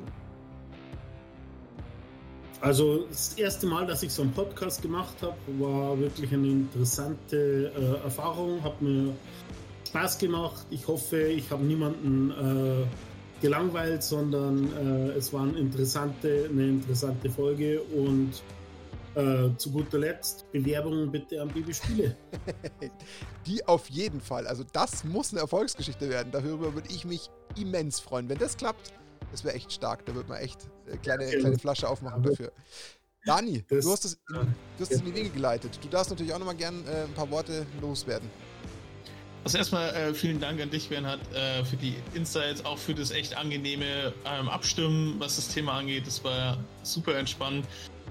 Also das erste Mal, dass ich so einen Podcast gemacht habe, war wirklich eine interessante äh, Erfahrung, hat mir Spaß gemacht. Ich hoffe, ich habe niemanden äh, gelangweilt, sondern äh, es war eine interessante, eine interessante Folge und äh, zu guter Letzt Bewerbungen bitte an Baby Spiele. [LAUGHS] Die auf jeden Fall. Also das muss eine Erfolgsgeschichte werden. Darüber würde ich mich immens freuen. Wenn das klappt, das wäre echt stark. Da wird man echt eine äh, kleine, kleine Flasche aufmachen dafür. Dani, das, du hast es in, du hast es in die Wege geleitet. Du darfst natürlich auch nochmal gern äh, ein paar Worte loswerden. Also erstmal äh, vielen Dank an dich, Bernhard, äh, für die Insights, auch für das echt angenehme ähm, Abstimmen, was das Thema angeht. Das war super entspannt.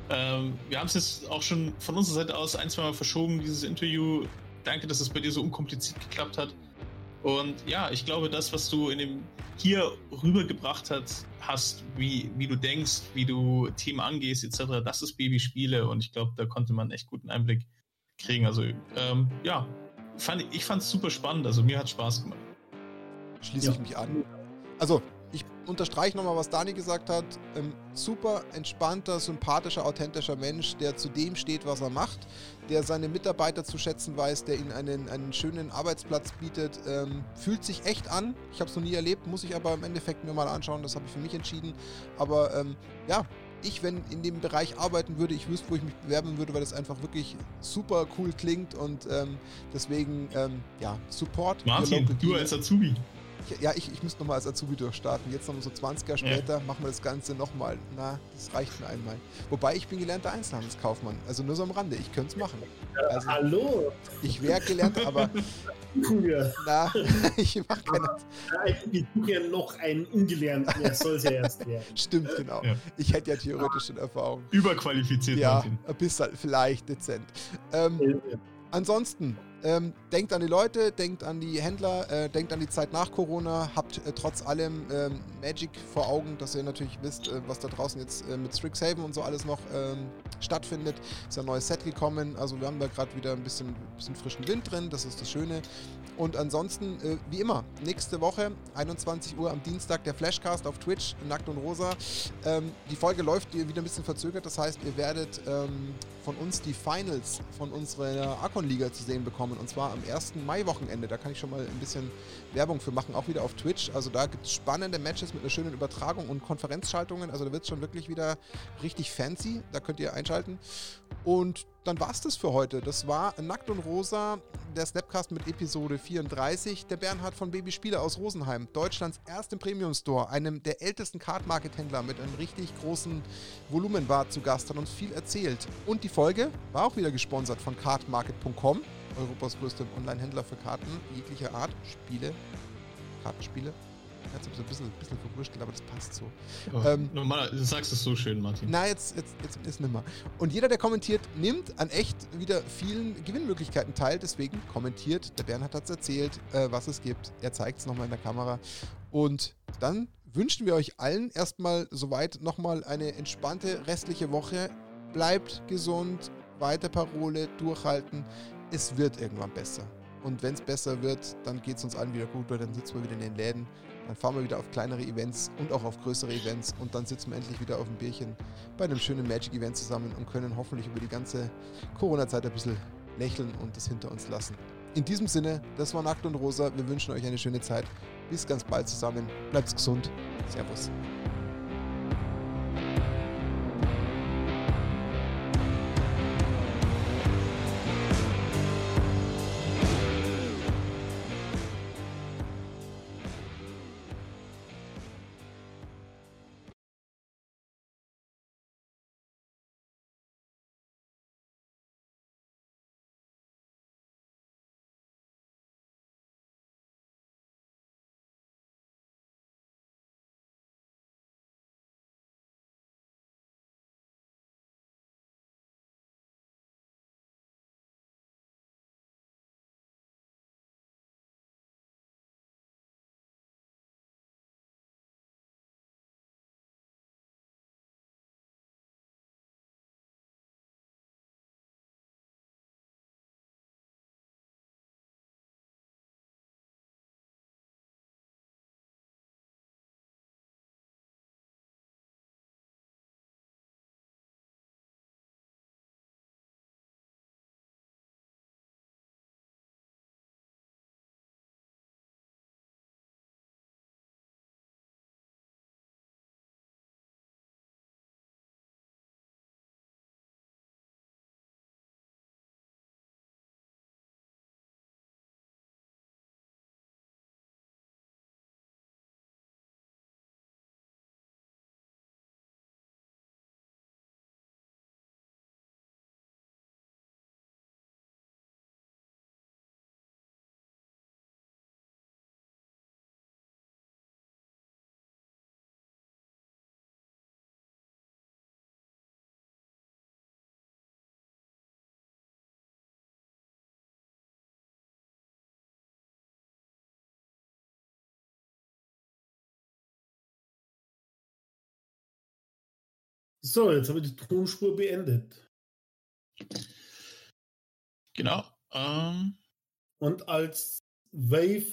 Ähm, wir haben es jetzt auch schon von unserer Seite aus ein, zwei Mal verschoben, dieses Interview. Danke, dass es bei dir so unkompliziert geklappt hat. Und ja, ich glaube, das, was du in dem hier rübergebracht hast, hast, wie, wie du denkst, wie du Themen angehst, etc., das ist Babyspiele und ich glaube, da konnte man echt guten Einblick kriegen. Also ähm, ja, fand, ich fand es super spannend, also mir hat Spaß gemacht. Schließe ja. ich mich an. Also ich unterstreiche nochmal, was Dani gesagt hat. Ähm, super entspannter, sympathischer, authentischer Mensch, der zu dem steht, was er macht, der seine Mitarbeiter zu schätzen weiß, der ihnen einen, einen schönen Arbeitsplatz bietet. Ähm, fühlt sich echt an. Ich habe es noch nie erlebt, muss ich aber im Endeffekt mir mal anschauen. Das habe ich für mich entschieden. Aber ähm, ja, ich, wenn in dem Bereich arbeiten würde, ich wüsste, wo ich mich bewerben würde, weil das einfach wirklich super cool klingt und ähm, deswegen, ähm, ja, Support. Martin, du als Azubi ja, ich, ich müsste nochmal als Azubi durchstarten. Jetzt nochmal so 20 Jahre später ja. machen wir das Ganze nochmal. Na, das reicht mir einmal. Wobei ich bin gelernter Einzelhandelskaufmann. Also nur so am Rande. Ich könnte es machen. Also, äh, hallo? Ich wäre gelernt, aber. na, [LAUGHS] ich mache keine. Ich suche ja noch einen Ungelernten. Er soll es ja erst werden. [LAUGHS] Stimmt, genau. Ja. Ich hätte ja theoretisch schon Erfahrung. Überqualifiziert. Ja, ein bisschen, vielleicht dezent. Ähm, ansonsten, ähm, denkt an die Leute, denkt an die Händler, äh, denkt an die Zeit nach Corona, habt äh, trotz allem ähm, Magic vor Augen, dass ihr natürlich wisst, äh, was da draußen jetzt äh, mit Strixhaven und so alles noch ähm, stattfindet. Ist ein neues Set gekommen, also wir haben da gerade wieder ein bisschen, bisschen frischen Wind drin, das ist das Schöne. Und ansonsten, äh, wie immer, nächste Woche, 21 Uhr am Dienstag, der Flashcast auf Twitch, Nackt und Rosa. Ähm, die Folge läuft wieder ein bisschen verzögert, das heißt, ihr werdet ähm, von uns die Finals von unserer Akon-Liga zu sehen bekommen. Und zwar am 1. Mai-Wochenende. Da kann ich schon mal ein bisschen Werbung für machen, auch wieder auf Twitch. Also da gibt es spannende Matches mit einer schönen Übertragung und Konferenzschaltungen. Also da wird es schon wirklich wieder richtig fancy. Da könnt ihr einschalten. Und dann war es das für heute. Das war Nackt und Rosa, der Snapcast mit Episode 34. Der Bernhard von Baby Spiele aus Rosenheim, Deutschlands erstem Premium Store, einem der ältesten Card Market Händler mit einem richtig großen Volumen war zu Gast, hat uns viel erzählt. Und die Folge war auch wieder gesponsert von cardmarket.com, Europas größtem Online-Händler für Karten jeglicher Art, Spiele, Kartenspiele Jetzt habe ich so ein bisschen, ein bisschen verwurschtelt, aber das passt so. Oh, ähm, normal, du sagst es so schön, Martin. Na, jetzt, jetzt, jetzt ist nimmer. Und jeder, der kommentiert, nimmt an echt wieder vielen Gewinnmöglichkeiten teil. Deswegen kommentiert. Der Bernhard hat es erzählt, äh, was es gibt. Er zeigt es nochmal in der Kamera. Und dann wünschen wir euch allen erstmal soweit nochmal eine entspannte restliche Woche. Bleibt gesund, weiter Parole, durchhalten. Es wird irgendwann besser. Und wenn es besser wird, dann geht es uns allen wieder gut, weil dann sitzen wir wieder in den Läden dann fahren wir wieder auf kleinere Events und auch auf größere Events und dann sitzen wir endlich wieder auf dem Bierchen bei einem schönen Magic-Event zusammen und können hoffentlich über die ganze Corona-Zeit ein bisschen lächeln und das hinter uns lassen. In diesem Sinne, das war Nackt und Rosa. Wir wünschen euch eine schöne Zeit. Bis ganz bald zusammen. Bleibt gesund. Servus. So, jetzt habe ich die Tonspur beendet. Genau. Ähm. Und als Wave